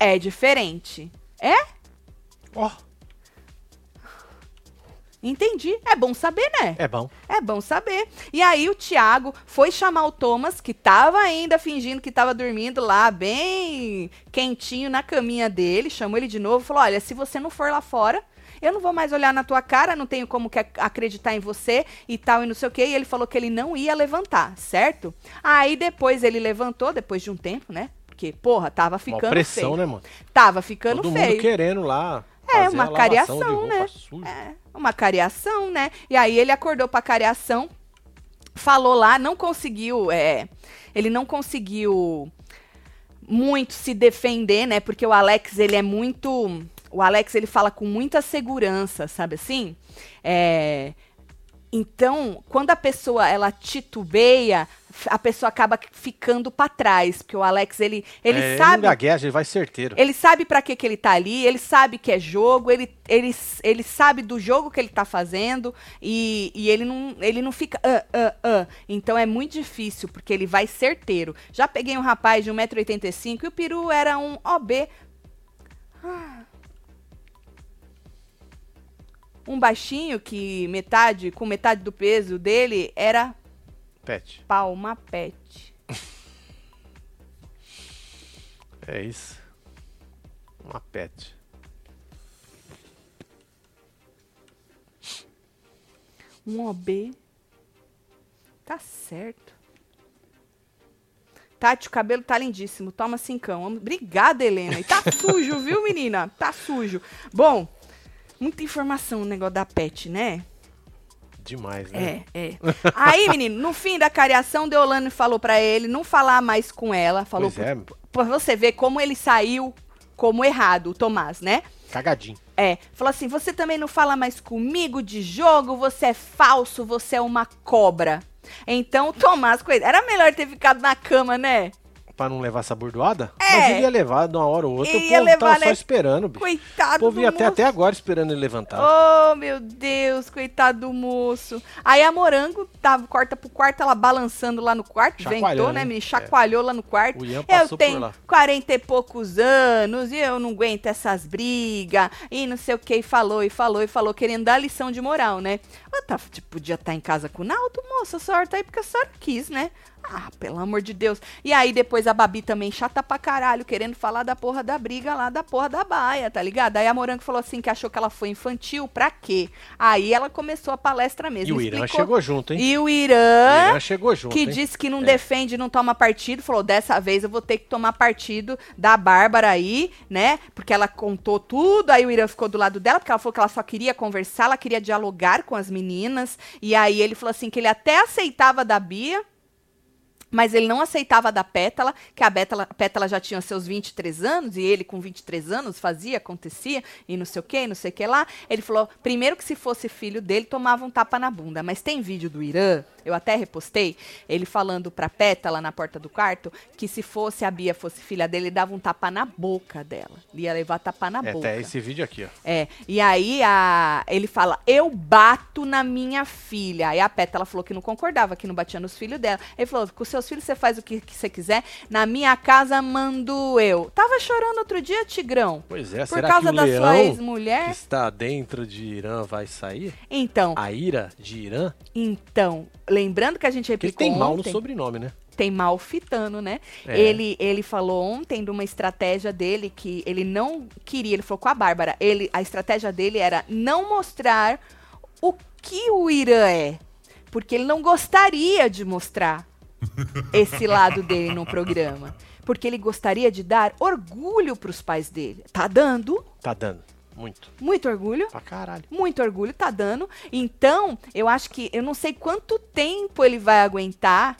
é diferente. É? Ó, Entendi. É bom saber, né? é bom. É bom saber. E aí o Thiago foi chamar o Thomas, que tava ainda fingindo que tava dormindo lá, bem quentinho na caminha dele, chamou ele de novo, falou: "Olha, se você não for lá fora, eu não vou mais olhar na tua cara, não tenho como acreditar em você e tal e não sei o quê". E ele falou que ele não ia levantar, certo? Aí depois ele levantou depois de um tempo, né? Porque, porra, tava Uma ficando pressão, feio. né, mano? Tava ficando Todo feio. mundo querendo lá. É, uma cariação, né? É, uma cariação, né? E aí ele acordou pra cariação, falou lá, não conseguiu, é, ele não conseguiu muito se defender, né? Porque o Alex, ele é muito, o Alex, ele fala com muita segurança, sabe assim? É, então, quando a pessoa ela titubeia, a pessoa acaba ficando pra trás, porque o Alex ele ele É, sabe Ele não gagueja, ele vai certeiro. ele sabe pra que, que ele tá ali, ele sabe que é jogo, ele, ele, ele sabe do jogo que ele tá fazendo e, e ele, não, ele não fica. "Ah, ah, ah". Então é muito difícil, porque ele vai certeiro. Já peguei um rapaz de 1,85m e o peru era um OB. Ah. Um baixinho que metade, com metade do peso dele, era Pet. palma pet. É isso. Uma pet. Um OB. Tá certo. Tati, o cabelo tá lindíssimo. Toma cincão. Obrigada, Helena. E tá sujo, viu, menina? Tá sujo. Bom, muita informação no negócio da pet, né? Demais, né? É, é. Aí, menino, no fim da cariação, Deolane falou pra ele não falar mais com ela. Falou Pois é, pra você ver como ele saiu como errado, o Tomás, né? cagadinho. É, falou assim: você também não fala mais comigo de jogo, você é falso, você é uma cobra. Então, o Tomás, coisa, era melhor ter ficado na cama, né? Pra não levar essa burdoada? É. Mas ele ia levar de uma hora ou outra. Ia o povo levar, tava só né? esperando, bicho. Coitado o povo do ia até, moço. até agora esperando ele levantar. Oh, meu Deus, coitado do moço. Aí a morango tava, corta pro quarto, ela balançando lá no quarto, ventou, né? Me chacoalhou lá no quarto. O Ian Eu tenho lá. 40 e poucos anos e eu não aguento essas brigas e não sei o que. E falou, e falou, e falou, querendo dar lição de moral, né? Eu tá, tipo, podia estar em casa com o Naldo, moça, a senhora tá aí porque a senhora quis, né? Ah, pelo amor de Deus. E aí depois a Babi também chata pra caralho, querendo falar da porra da briga lá, da porra da baia, tá ligado? Aí a Morango falou assim que achou que ela foi infantil, pra quê? Aí ela começou a palestra mesmo. E o Irã explicou- chegou junto, hein? E o O Irã, Irã chegou junto, que hein? disse que não É. defende, não toma partido, falou: dessa vez eu vou ter que tomar partido da Bárbara aí, né? Porque ela contou tudo, aí o Irã ficou do lado dela, porque ela falou que ela só queria conversar, ela queria dialogar com as meninas. E aí ele falou assim que ele até aceitava da Bia. Mas ele não aceitava da Pétala, que a Pétala, a Pétala já tinha seus 23 anos, e ele com 23 anos fazia, acontecia, e não sei o que, não sei o que lá. Ele falou, primeiro que se fosse filho dele, tomava um tapa na bunda. Mas tem vídeo do Irã, eu até repostei, ele falando pra Pétala na porta do quarto, que se fosse a Bia fosse filha dele, ele dava um tapa na boca dela. Ele ia levar tapa na É, boca. até esse vídeo aqui, ó. É, e aí a, ele fala, eu bato na minha filha. Aí a Pétala falou que não concordava, que não batia nos filhos dela. Ele falou, com seus filhos você faz o que, que você quiser, na minha casa mando eu. Tava chorando outro dia, Tigrão? Pois é, Por será causa que o da sua leão ex-mulher? que está dentro de Irã vai sair? Então, A ira de Irã? então, lembrando que a gente Porque ele replicou tem mal no ontem, sobrenome, né? tem malfitano, né? É. Ele, ele falou ontem de uma estratégia dele que ele não queria, ele falou com a Bárbara, ele, a estratégia dele era não mostrar o que o Irã é, porque ele não gostaria de mostrar esse lado dele no programa, porque ele gostaria de dar orgulho pros pais dele. Tá dando Tá dando. Muito. muito orgulho. Pra caralho. Muito orgulho tá dando. Então, eu acho que eu não sei quanto tempo ele vai aguentar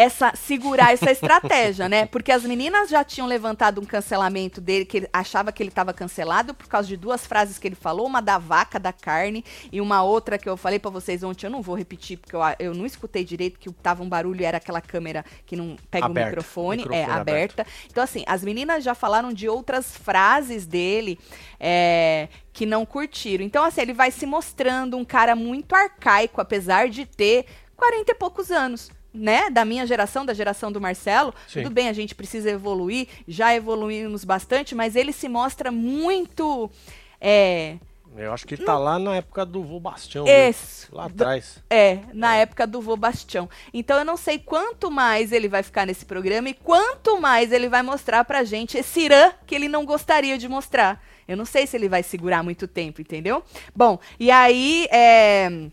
essa segurar essa estratégia, né? Porque as meninas já tinham levantado um cancelamento dele, que ele achava que ele estava cancelado por causa de duas frases que ele falou, uma da vaca, da carne, e uma outra que eu falei pra vocês ontem, eu não vou repetir, porque eu, eu não escutei direito, que tava um barulho e era aquela câmera que não pega o microfone, Microfone é, aberta. Então, assim, as meninas já falaram de outras frases dele é, que não curtiram. Então, assim, ele vai se mostrando um cara muito arcaico, apesar de ter 40 e poucos anos. Né, da minha geração, da geração do Marcelo, Sim. tudo bem, a gente precisa evoluir, já evoluímos bastante, mas ele se mostra muito. É, Eu acho que ele tá lá na época do vô Bastião. Lá atrás. É, na época do vô Bastião. Então eu não sei quanto mais ele vai ficar nesse programa e quanto mais ele vai mostrar pra gente esse Irã que ele não gostaria de mostrar. Eu não sei se ele vai segurar muito tempo, entendeu? Bom, e aí, é,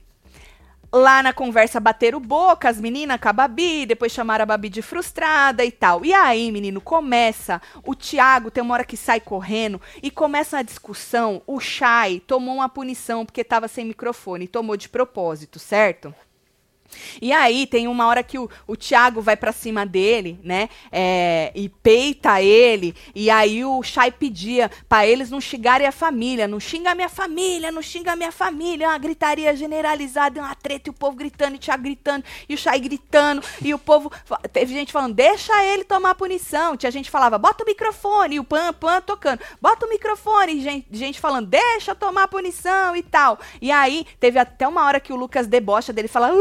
Lá na conversa bateram boca, as meninas com a Babi, depois chamaram a Babi de frustrada e tal. E aí, menino, começa. O Thiago tem uma hora que sai correndo e começa a discussão. O Chay tomou uma punição porque tava sem microfone, tomou de propósito, certo? E aí tem uma hora que o, o Thiago vai pra cima dele, né? é, e peita ele. E aí o Chay pedia pra eles não xingarem a família. Não xinga a minha família, não xinga a minha família. Uma gritaria generalizada, uma treta, e o povo gritando, e o Thiago gritando, e o Chay gritando, e o povo. Teve gente falando, deixa ele tomar punição. Tinha gente falava, bota o microfone, e o Pan Pan tocando, bota o microfone, gente, gente falando, deixa tomar punição e tal. E aí teve até uma hora que o Lucas debocha dele fala!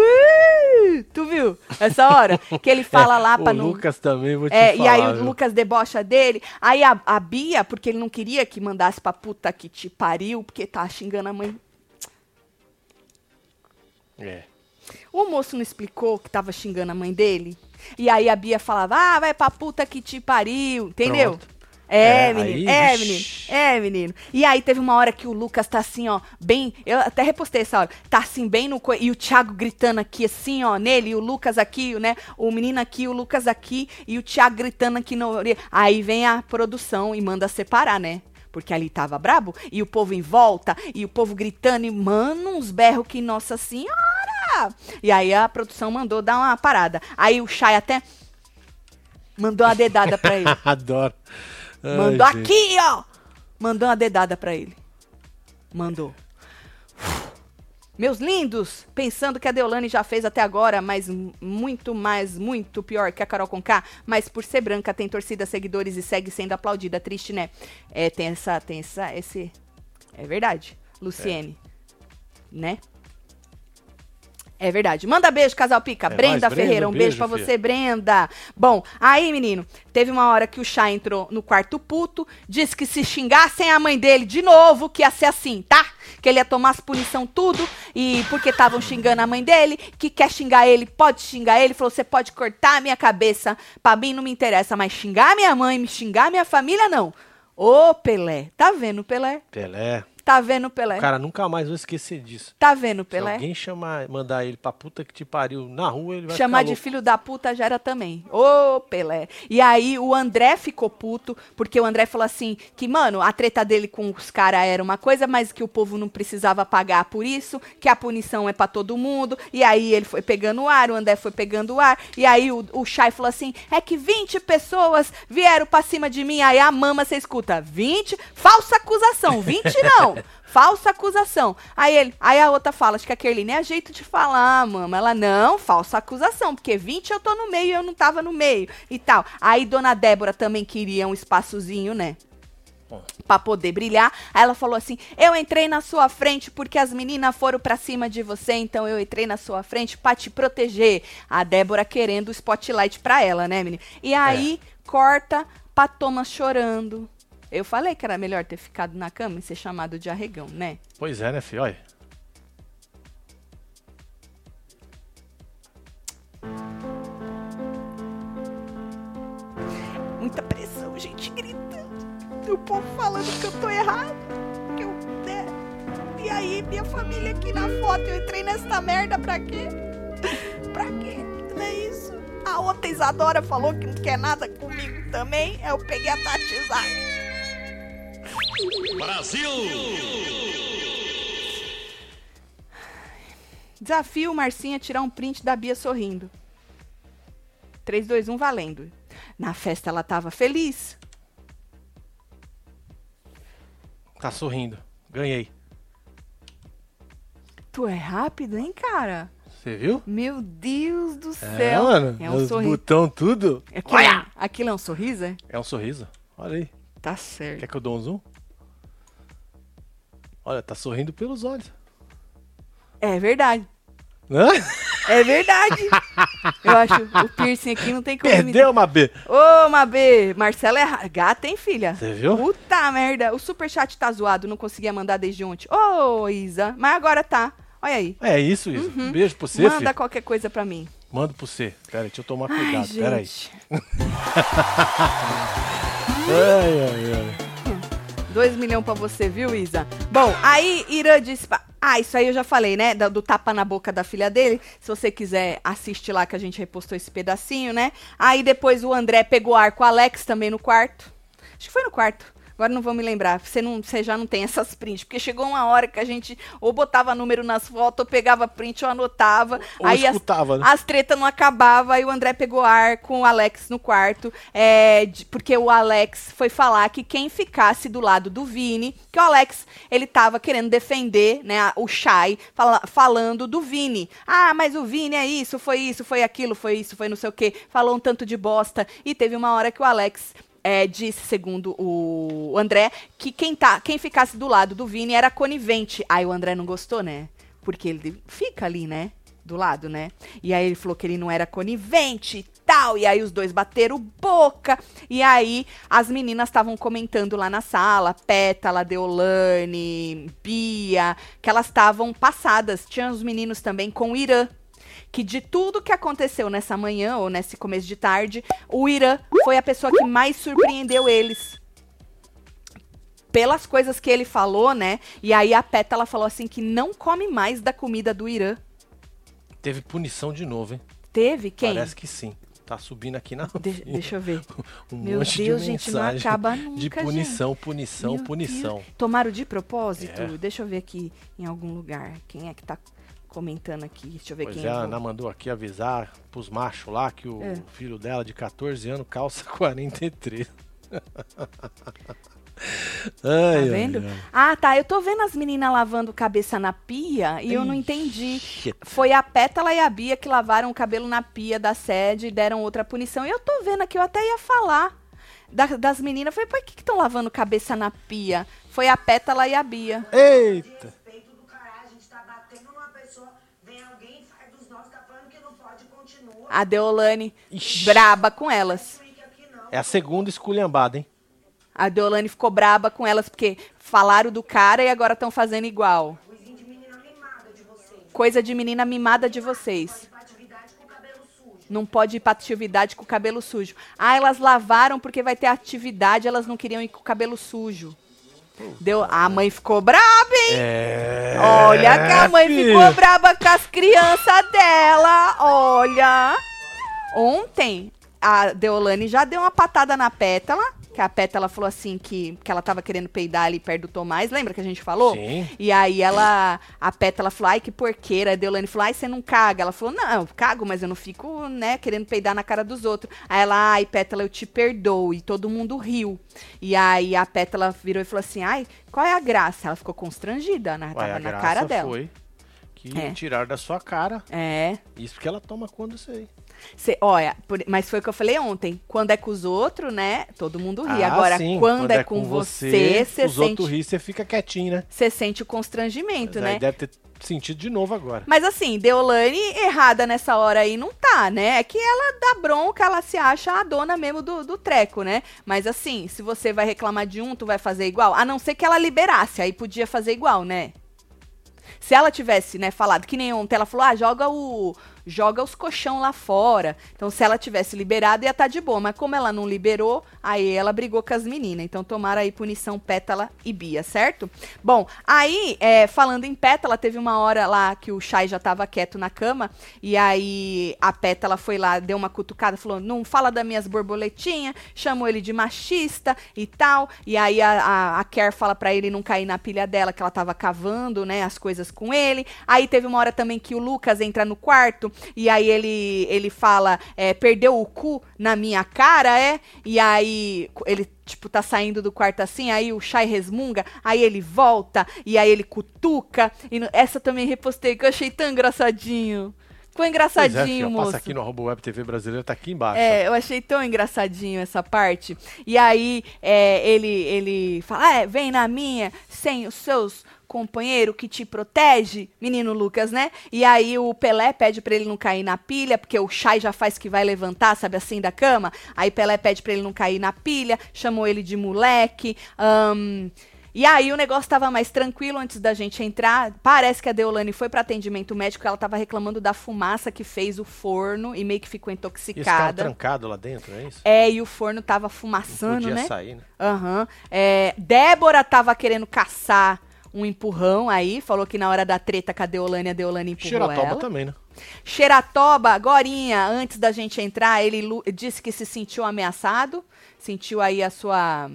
Tu viu? Essa hora que ele fala lá pra o não. Lucas também, vou te É, falar. e aí o viu? Lucas debocha dele. Aí a, a Bia, porque ele não queria que mandasse pra puta que te pariu, porque tá xingando a mãe. É. O moço não explicou que tava xingando a mãe dele? E aí a Bia falava, ah, vai pra puta que te pariu, entendeu? Pronto. É, É, menino, aí, é, menino, é, menino. E aí teve uma hora que o Lucas tá assim, ó, bem. Eu até repostei essa hora. Tá assim, bem no. E o Thiago gritando aqui, assim, ó, nele, e o Lucas aqui, né? O menino aqui, o Lucas aqui, e o Thiago gritando aqui orelha. Aí vem a produção e manda separar, né? Porque ali tava brabo, e o povo em volta, e o povo gritando, e mano, uns berros que, nossa senhora! E aí a produção mandou dar uma parada. Aí o Chay até mandou uma dedada pra ele. Adoro. Ai, Mandou gente. aqui, ó! Mandou uma dedada pra ele. Mandou. Meus lindos, pensando que a Deolane já fez até agora, mas muito mais, muito pior que a Carol Conká, mas por ser branca tem torcida, seguidores e segue sendo aplaudida. Triste, né? É, tem essa, tem essa, esse... É verdade, Luciene. Né? É verdade. Manda beijo, casal Pica. É Brenda Ferreira, um beijo, beijo, pra você, Brenda. Bom, aí, menino, teve uma hora que o Chá entrou no quarto puto, disse que se xingassem a mãe dele de novo, que ia ser assim, tá? Que ele ia tomar as punição tudo, e porque estavam xingando a mãe dele, que quer xingar ele, pode xingar ele. Falou, você pode cortar a minha cabeça, pra mim não me interessa, mas xingar minha mãe, me xingar minha família, não. Ô, Pelé, tá vendo, Pelé? Pelé. Tá vendo, Pelé? Cara, nunca mais vou esquecer disso. Tá vendo, Se Pelé? alguém chamar, mandar ele pra puta que te pariu na rua, ele vai Chamar de filho da puta já era também. Ô, Pelé. E aí o André ficou puto, porque o André falou assim: que, mano, a treta dele com os caras era uma coisa, mas que o povo não precisava pagar por isso, que a punição é pra todo mundo. E aí ele foi pegando o ar, o André foi pegando o ar. E aí o, o Chay falou assim: é que 20 pessoas vieram pra cima de mim. Aí a mama, você escuta: 20? Falsa acusação, 20 não. Falsa acusação. Aí ele, aí a outra fala, acho que a Kerline é jeito de falar, mama. Ela, não, falsa acusação, porque 20 eu tô no meio e eu não tava no meio e tal. Aí dona Débora também queria um espaçozinho, né? Pra poder brilhar. Aí ela falou assim: Eu entrei na sua frente porque as meninas foram pra cima de você, então eu entrei na sua frente pra te proteger. A Débora querendo o spotlight pra ela, né, menina? E aí corta pra Thomas chorando. Eu falei que era melhor ter ficado na cama e ser chamado de arregão, né? Pois é, né, filho? Olha. Muita pressão, gente gritando. O povo falando que eu tô errado. Que eu. Né? E aí, minha família aqui na foto. Eu entrei nessa merda pra quê? pra quê? Não é isso? Ah, a outra Isadora falou que não quer nada comigo também. Eu peguei a Tatizaki. Zak. Desafio Marcinha a tirar um print da Bia sorrindo. 3, 2, 1, valendo. Na festa ela tava feliz. Tá sorrindo. Ganhei. Tu é rápido, hein, cara? Você viu? Meu Deus do É, céu. mano. É um os sorriso. botão tudo. Aquilo, é- aquilo é um sorriso, é? É um sorriso. Olha aí. Tá certo. Quer que eu dou um zoom? Olha, tá sorrindo pelos olhos. É verdade. Hã? É verdade. Eu acho o piercing aqui não tem como. Perdeu uma B. Ô, Mabê, Marcela é gata, hein, filha? Você viu? Puta merda. O superchat tá zoado, não conseguia mandar desde ontem. Ô, Isa. Mas agora tá. Olha aí. É isso, isso. Beijo pra você, Manda filho. qualquer coisa pra mim. Mando pra você. Pera aí, deixa eu tomar Ai, cuidado. Pera aí. Ai, ai, ai. 2 milhões pra você, viu, Isa? Bom, aí Irã disse. Ah, isso aí eu já falei, né? da- Do, tapa na boca da filha dele. Se você quiser, assiste lá que a gente repostou esse pedacinho, né? Aí depois o André pegou ar com o Alex também no quarto. Acho que foi no quarto. Agora não vou me lembrar. Você, não, você já não tem essas prints. Porque chegou uma hora que a gente ou botava número nas fotos, ou pegava print, ou anotava. Ou aí as- escutava, né? as tretas não acabavam, aí o André pegou ar com o Alex no quarto, é, de- porque o Alex foi falar que quem ficasse do lado do Vini, que o Alex, ele tava querendo defender, né, o Shai, fala- falando do Vini. Ah, mas o Vini é isso, foi isso, foi aquilo, foi isso, foi não sei o quê, falou um tanto de bosta, e teve uma hora que o Alex... é, disse, segundo o André, que quem, tá, quem ficasse do lado do Vini era conivente. Aí o André não gostou, né? Porque ele fica ali, né? do lado, né? E aí ele falou que ele não era conivente e tal. E aí os dois bateram boca. E aí as meninas estavam comentando lá na sala, Pétala, Deolane, Bia, que elas estavam passadas. Tinha os meninos também com o Irã. Que de tudo que aconteceu nessa manhã ou nesse começo de tarde, o Irã foi a pessoa que mais surpreendeu eles pelas coisas que ele falou, né? E aí a Pétala falou assim que não come mais da comida do Irã. Teve punição de novo, hein? Teve quem? Parece que sim. Tá subindo aqui na. De- deixa eu ver. um Meu monte Deus, de gente, não acaba nunca, De punição, punição, Meu punição. Deus. Tomaram de propósito? É. Deixa eu ver aqui em algum lugar. Quem é que tá comentando aqui? Deixa eu ver Pois quem é, a Ana mandou aqui avisar pros machos lá que o É. filho dela de 14 anos calça 43. Ai, Tá vendo? ai, ai. Ah, tá. Eu tô vendo as meninas lavando cabeça na pia e eu não entendi. Shit. Foi a Pétala e a Bia que lavaram o cabelo na pia da sede e deram outra punição. E eu tô vendo aqui, eu até ia falar da- das meninas. Falei, por que estão lavando cabeça na pia? Foi a Pétala e a Bia. Eita! respeito do caralho, a gente tá batendo numa pessoa, vem alguém, faz dos nossos, tá falando que não pode, continua. A Deolane Ixi. braba com elas. É a segunda esculhambada, hein? A Deolane ficou braba com elas porque falaram do cara e agora estão fazendo igual. Coisinha de menina mimada de vocês. Coisa de menina mimada de vocês. Não pode ir pra atividade com o cabelo sujo. Ah, elas lavaram porque vai ter atividade, elas não queriam ir com o cabelo sujo. Deu, a mãe ficou braba, hein? É. Olha que a mãe filho. ficou braba com as crianças dela. Olha. Ontem, a Deolane já deu uma patada na pétala. Que a pétala falou assim que, que ela tava querendo peidar ali perto do Tomás. Lembra que a gente falou? Sim. E aí ela, a pétala falou, ai, que porqueira. A Deolane falou, ai, você não caga. Ela falou, não, eu cago, mas eu não fico, né, querendo peidar na cara dos outros. Aí ela, ai, pétala, eu te perdoo. E todo mundo riu. E aí a pétala virou e falou assim, ai, qual é a graça? Ela ficou constrangida, né? Ué, Tava a na graça cara dela. foi que É. tiraram da sua cara. É. Isso que ela toma quando sei. Cê, olha, por- mas foi o que eu falei ontem. Quando é com os outros, né? Todo mundo ri. Ah, Agora, sim, quando, é com você, você os outros sente, riem, você fica quietinho, né? você sente o constrangimento, Mas né? aí deve ter sentido de novo agora. Mas assim, Deolane errada nessa hora aí não tá, né? É que ela dá bronca, ela se acha a dona mesmo do, do treco, né? Mas assim, se você vai reclamar de um, tu vai fazer igual? A não ser que ela liberasse, aí podia fazer igual, né? Se ela tivesse, né, falado, que nem ontem, ela falou, ah, joga o. joga os colchão lá fora. Então, se ela tivesse liberado, ia estar de boa. Mas como ela não liberou, aí ela brigou com as meninas. Então, tomaram aí punição Pétala e Bia, certo? Bom, aí, é, falando em Pétala, teve uma hora lá que o Shai já tava quieto na cama. E aí a Pétala foi lá, deu uma cutucada, falou: não fala das minhas borboletinhas, chamou ele de machista e tal. E aí a, a, a Kerr fala pra ele não cair na pilha dela, que ela tava cavando, né, as coisas com ele. Aí teve uma hora também que o Lucas entra no quarto e aí ele, ele fala: é, perdeu o cu na minha cara, é? E aí ele tipo, tá saindo do quarto assim, aí o Shai resmunga, aí ele volta, e aí ele cutuca. E no- essa também repostei, que eu achei tão engraçadinho. Ficou Pois é, engraçadinho, moço. passa aqui no arroba web TV brasileira, tá aqui embaixo. É, eu achei tão engraçadinho essa parte. E aí é, ele, ele fala: é, vem na minha, sem os seus companheiros que te protege, menino Lucas, né? E aí o Pelé pede pra ele não cair na pilha, porque o Chay já faz que vai levantar, sabe assim, da cama. Aí Pelé pede pra ele não cair na pilha, chamou ele de moleque. ahn, e aí o negócio tava mais tranquilo antes da gente entrar. Parece que a Deolane foi para atendimento médico, ela tava reclamando da fumaça que fez o forno e meio que ficou E intoxicada. trancado lá dentro, é isso? É, e o forno tava Não fumaçando, podia né? sair, né? Aham. É, Débora tava querendo caçar um empurrão aí, falou que na hora da treta com a Deolane, a Deolane empurrou Xeratoba ela. também, né? Xeratoba, agorinha, antes da gente entrar, ele disse que se sentiu ameaçado, sentiu aí a sua,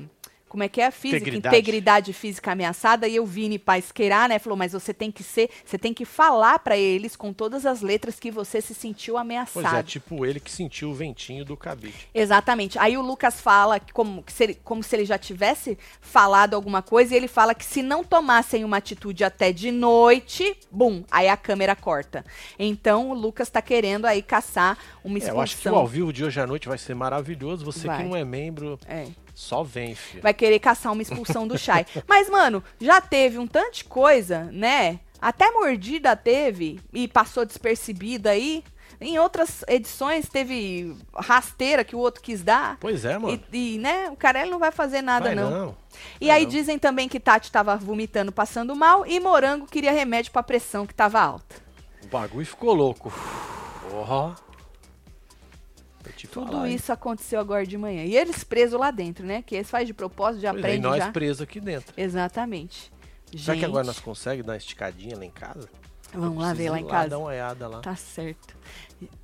como é que é, física, Integridade. integridade, física ameaçada, e o Vini Paisqueirá, né, falou, mas você tem que ser, você tem que falar pra eles com todas as letras que você se sentiu ameaçado. Pois é, tipo ele que sentiu o ventinho do cabide. Exatamente. Aí o Lucas fala que como, que se ele, como se ele já tivesse falado alguma coisa e ele fala que se não tomassem uma atitude até de noite, bum, aí a câmera corta. Então o Lucas tá querendo aí caçar uma É, eu acho que o expulsão. ao vivo de hoje à noite vai ser maravilhoso. Você Vai. que não é membro, É. só vem, filho. Vai querer caçar uma expulsão do Shai. Mas, mano, já teve um tanto de coisa, né? Até mordida teve e passou despercebida aí. Em outras edições teve rasteira que o outro quis dar. Pois é, mano. E, e, né, o Carelli não vai fazer nada, Vai não. não. E Vai aí não. dizem também que Tati tava vomitando, passando mal, e Morango queria remédio pra pressão que tava alta. O bagulho ficou louco. Porra. Te Tudo falar, hein? isso aconteceu agora de manhã. E eles presos lá dentro, né? Que eles fazem de propósito, já Pois é, e aprende nós já. presos aqui dentro. Exatamente. Será que agora Gente, nós conseguimos dar uma esticadinha lá em casa? Vamos lá ver lá em casa. Dar uma olhada lá. Tá certo.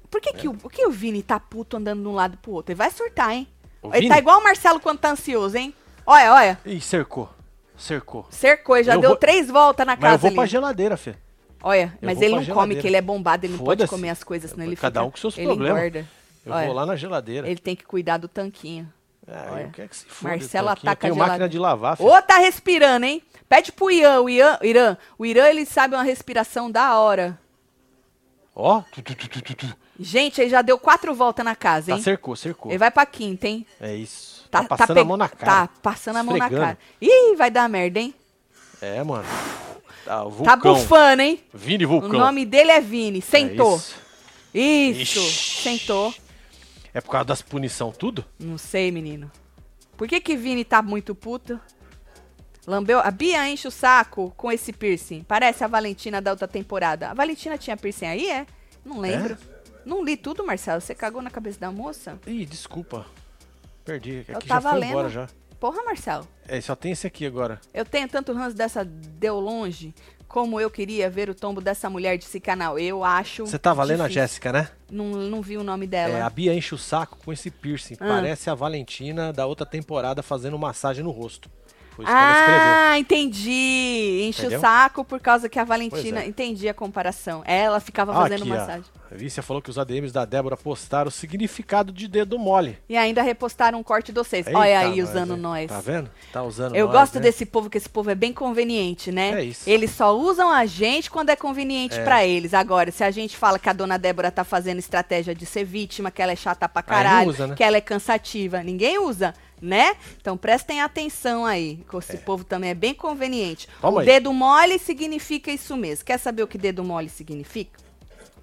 Por que, É. que, o, por que o Vini tá puto andando de um lado pro outro? Ele vai surtar, hein? O Ele Vini? tá igual o Marcelo quando tá ansioso, hein? Olha, olha. Ih, cercou. Cercou. Cercou, ele já Eu deu vou- três voltas na Mas casa eu vou ali. pra geladeira, Fê. Olha, Eu mas ele não come, que ele é bombado, ele não pode comer as coisas, senão ele Cada fica... um com seus ele problemas. engorda. Eu Olha, vou lá na geladeira. Ele tem que cuidar do tanquinho. É, olha. eu quero que se foda. Marcelo ataca Eu a tenho máquina de lavar. Ô, tá respirando, hein? Pede pro Ian, o Ian, Irã. O Irã, ele sabe uma respiração da hora. Ó. tu. Gente, ele já deu quatro voltas na casa, Tá, hein? cercou, cercou. Ele vai pra quinta, hein? É isso. Tá, Tá, passando pe- a mão na cara. Tá passando a mão na cara. Ih, vai dar merda, hein? É, mano. Tá, o Tá vulcão. bufando, hein? Vini O Vulcão. nome dele é Vini. É Sentou. isso. isso. Ixi. Sentou. É por causa das punição tudo? Não sei, menino. Por que que Vini tá muito puto? Lambeu. A Bia enche o saco com esse piercing. Parece a Valentina da outra temporada. A Valentina tinha piercing aí, é? Não lembro. Não li tudo, Marcelo. Você cagou na cabeça da moça? Ih, desculpa. Perdi. Eu Aqui já tava foi lendo. embora já. Porra, Marcelo. É, só tem esse aqui agora. Eu tenho tanto ranço dessa deu longe. Como eu queria ver o tombo dessa mulher desse canal. Eu acho. Você tava lendo a difícil. Jéssica, né? Não, não vi o nome dela. É, a Bia enche o saco com esse piercing. Ah. Parece a Valentina da outra temporada fazendo massagem no rosto. Foi isso que ela escreveu. Ah, entendi. Enche Entendeu? o saco por causa que a Valentina. É. entendi a comparação. Ela ficava Ah, fazendo aqui, massagem. A Vícia falou que os ADMs da Débora postaram o significado de dedo mole. E ainda repostaram um corte de vocês. Eita, Olha aí nós, usando hein? nós. Tá vendo? Tá usando Eu nós, gosto né? desse povo, que esse povo é bem conveniente, né? É isso. Eles só usam a gente quando é conveniente É. pra eles. Agora, se a gente fala que a dona Débora tá fazendo estratégia de ser vítima, que ela é chata pra caralho, usa, né? que ela é cansativa, ninguém usa, né? Então prestem atenção aí, que esse povo também é bem conveniente. Toma o aí. dedo mole significa isso mesmo. Quer saber o que dedo mole significa?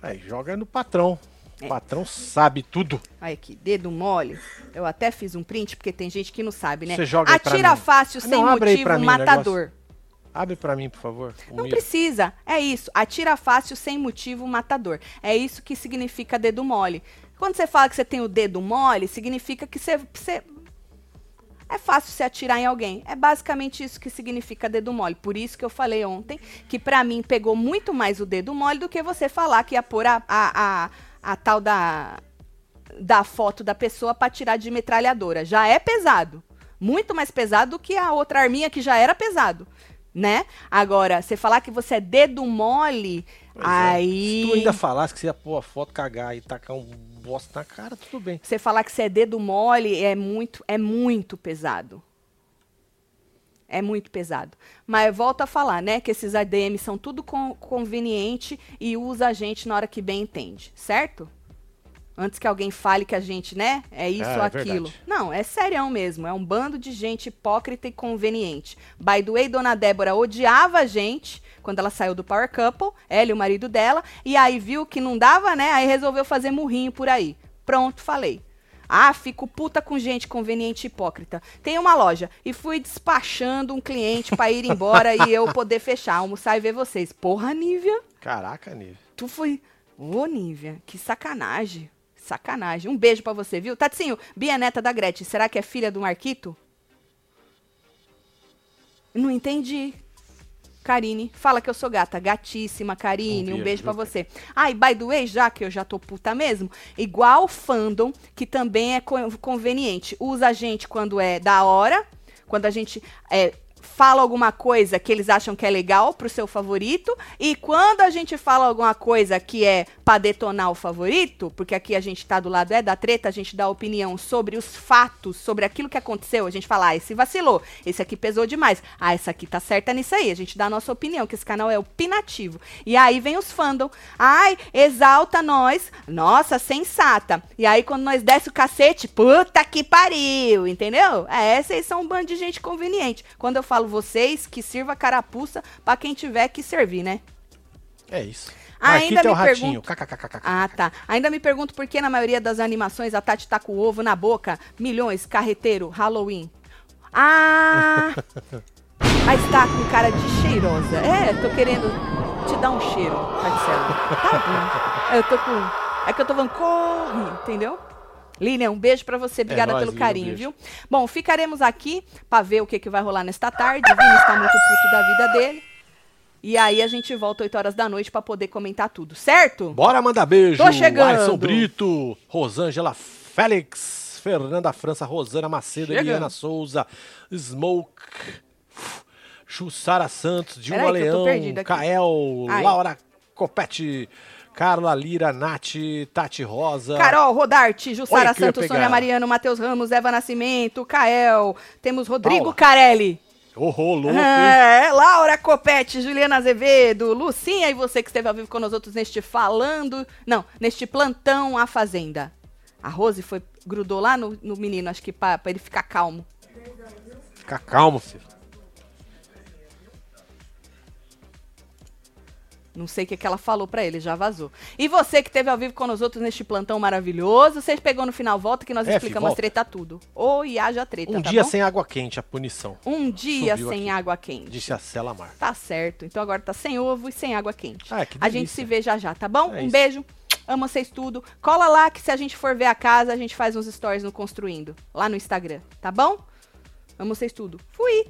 Aí, joga no patrão. É. O patrão sabe tudo. Olha aqui, dedo mole. Eu até fiz um print, porque tem gente que não sabe, né? Você joga aí Atira fácil, Ah, sem não, aí motivo, mim matador. Abre pra mim, por favor. Não Miro. precisa. É isso. Atira fácil, sem motivo, matador. É isso que significa dedo mole. Quando você fala que você tem o dedo mole, significa que você. você- É fácil você atirar em alguém. É basicamente isso que significa dedo mole. Por isso que eu falei ontem que pra mim pegou muito mais o dedo mole do que você falar que ia pôr a, a, a, a tal da, da foto da pessoa pra tirar de metralhadora. Já é pesado. Muito mais pesado do que a outra arminha que já era pesado. Né? Agora, você falar que você é dedo mole, Pois é. aí. Se tu ainda falasse que você ia pôr a foto, cagar e tacar um bosta na cara, tudo bem. Você falar que você é dedo mole é muito, é muito pesado. É muito pesado. Mas volto a falar, né? Que esses ADM são tudo con- conveniente e usa a gente na hora que bem entende, certo? Antes que alguém fale que a gente, né? É isso É, ou é aquilo. verdade. Não, é serião mesmo. É um bando de gente hipócrita e conveniente. By the way, Dona Débora odiava a gente quando ela saiu do Power Couple, ela e o marido dela, e aí viu que não dava, né? Aí resolveu fazer murrinho por aí. Pronto, falei. Ah, fico puta com gente conveniente e hipócrita. Tem uma loja e fui despachando um cliente pra ir embora e eu poder fechar, almoçar e ver vocês. Porra, Nívia, Caraca, Nível. tu foi. Ô, Nívia, que sacanagem. Sacanagem. Um beijo pra você, viu? Tatinho, Bia neta da Gretchen, será que é filha do Marquito? Não entendi. Karine, fala que eu sou gata. Gatíssima, Karine. Um Um beijo, beijo pra viu, você. Ah, by the way, já que eu já tô puta mesmo, igual o fandom, que também é co- conveniente. Usa a gente quando é da hora, quando a gente é, fala alguma coisa que eles acham que é legal pro seu favorito, e quando a gente fala alguma coisa que é pra detonar o favorito, porque aqui a gente tá do lado é da treta, a gente dá opinião sobre os fatos, sobre aquilo que aconteceu, a gente fala, ah, esse vacilou, esse aqui pesou demais, ah, essa aqui tá certa nisso aí, a gente dá a nossa opinião, que esse canal é opinativo. E aí vem os fandom, ai, exalta nós, nossa, sensata. E aí quando nós desce o cacete, puta que pariu, entendeu? É, vocês são um bando de gente conveniente. Quando eu falo vocês, que sirva carapuça pra quem tiver que servir, né? É isso. Ainda é o me ratinho. pergunto-. Ah, tá. Ainda me pergunto por que na maioria das animações a Tati tá com o ovo na boca. Milhões, carreteiro, Halloween. Ah! Mas tá com cara de cheirosa. É, tô querendo te dar um cheiro, Marcelo. Tá bom. Eu tô com. É que eu tô falando, corre, entendeu? Lilian, um beijo pra você. Obrigada nóis, pelo Lilian, um carinho, beijo. viu? Bom, ficaremos aqui pra ver o que, que vai rolar nesta tarde. O Vini está muito puto da vida dele. E aí a gente volta 8 horas da noite pra poder comentar tudo, certo? Bora mandar beijo. Tô chegando. Alisson Brito, Rosângela Félix, Fernanda França, Rosana Macedo, Chegando. Eliana Souza, Smoke, Jussara Santos, Dilma Leão. Cael, Ai. Laura Copete, Carla Lira, Nath, Tati Rosa. Carol, Rodarte, Jussara Oi, Santos. Sônia Mariano, Matheus Ramos, Eva Nascimento, Kael. Temos Rodrigo Paula. Carelli. Ô, louco? É, Laura Copete, Juliana Azevedo, Lucinha e você que esteve ao vivo com nós outros neste falando. Não, neste plantão A Fazenda. A Rose foi, grudou lá no, no menino, acho que pra ele ficar calmo. Fica calmo, filho. Não sei o que, que ela falou pra ele, já vazou. E você que esteve ao vivo com nós outros neste plantão maravilhoso, você pegou no final, volta que nós É, fi, explicamos volta. treta tudo. Ou e haja treta, Um tá dia bom? sem água quente, a punição. Um dia Subiu sem aqui. água quente. Disse a Cela Mar. Tá certo. Então agora tá sem ovo e sem água quente. Ah, que a gente se vê já já, tá bom? É um isso. beijo. Amo vocês tudo. Cola lá que se a gente for ver a casa, a gente faz uns stories no Construindo. Lá no Instagram, tá bom? Amo vocês tudo. Fui!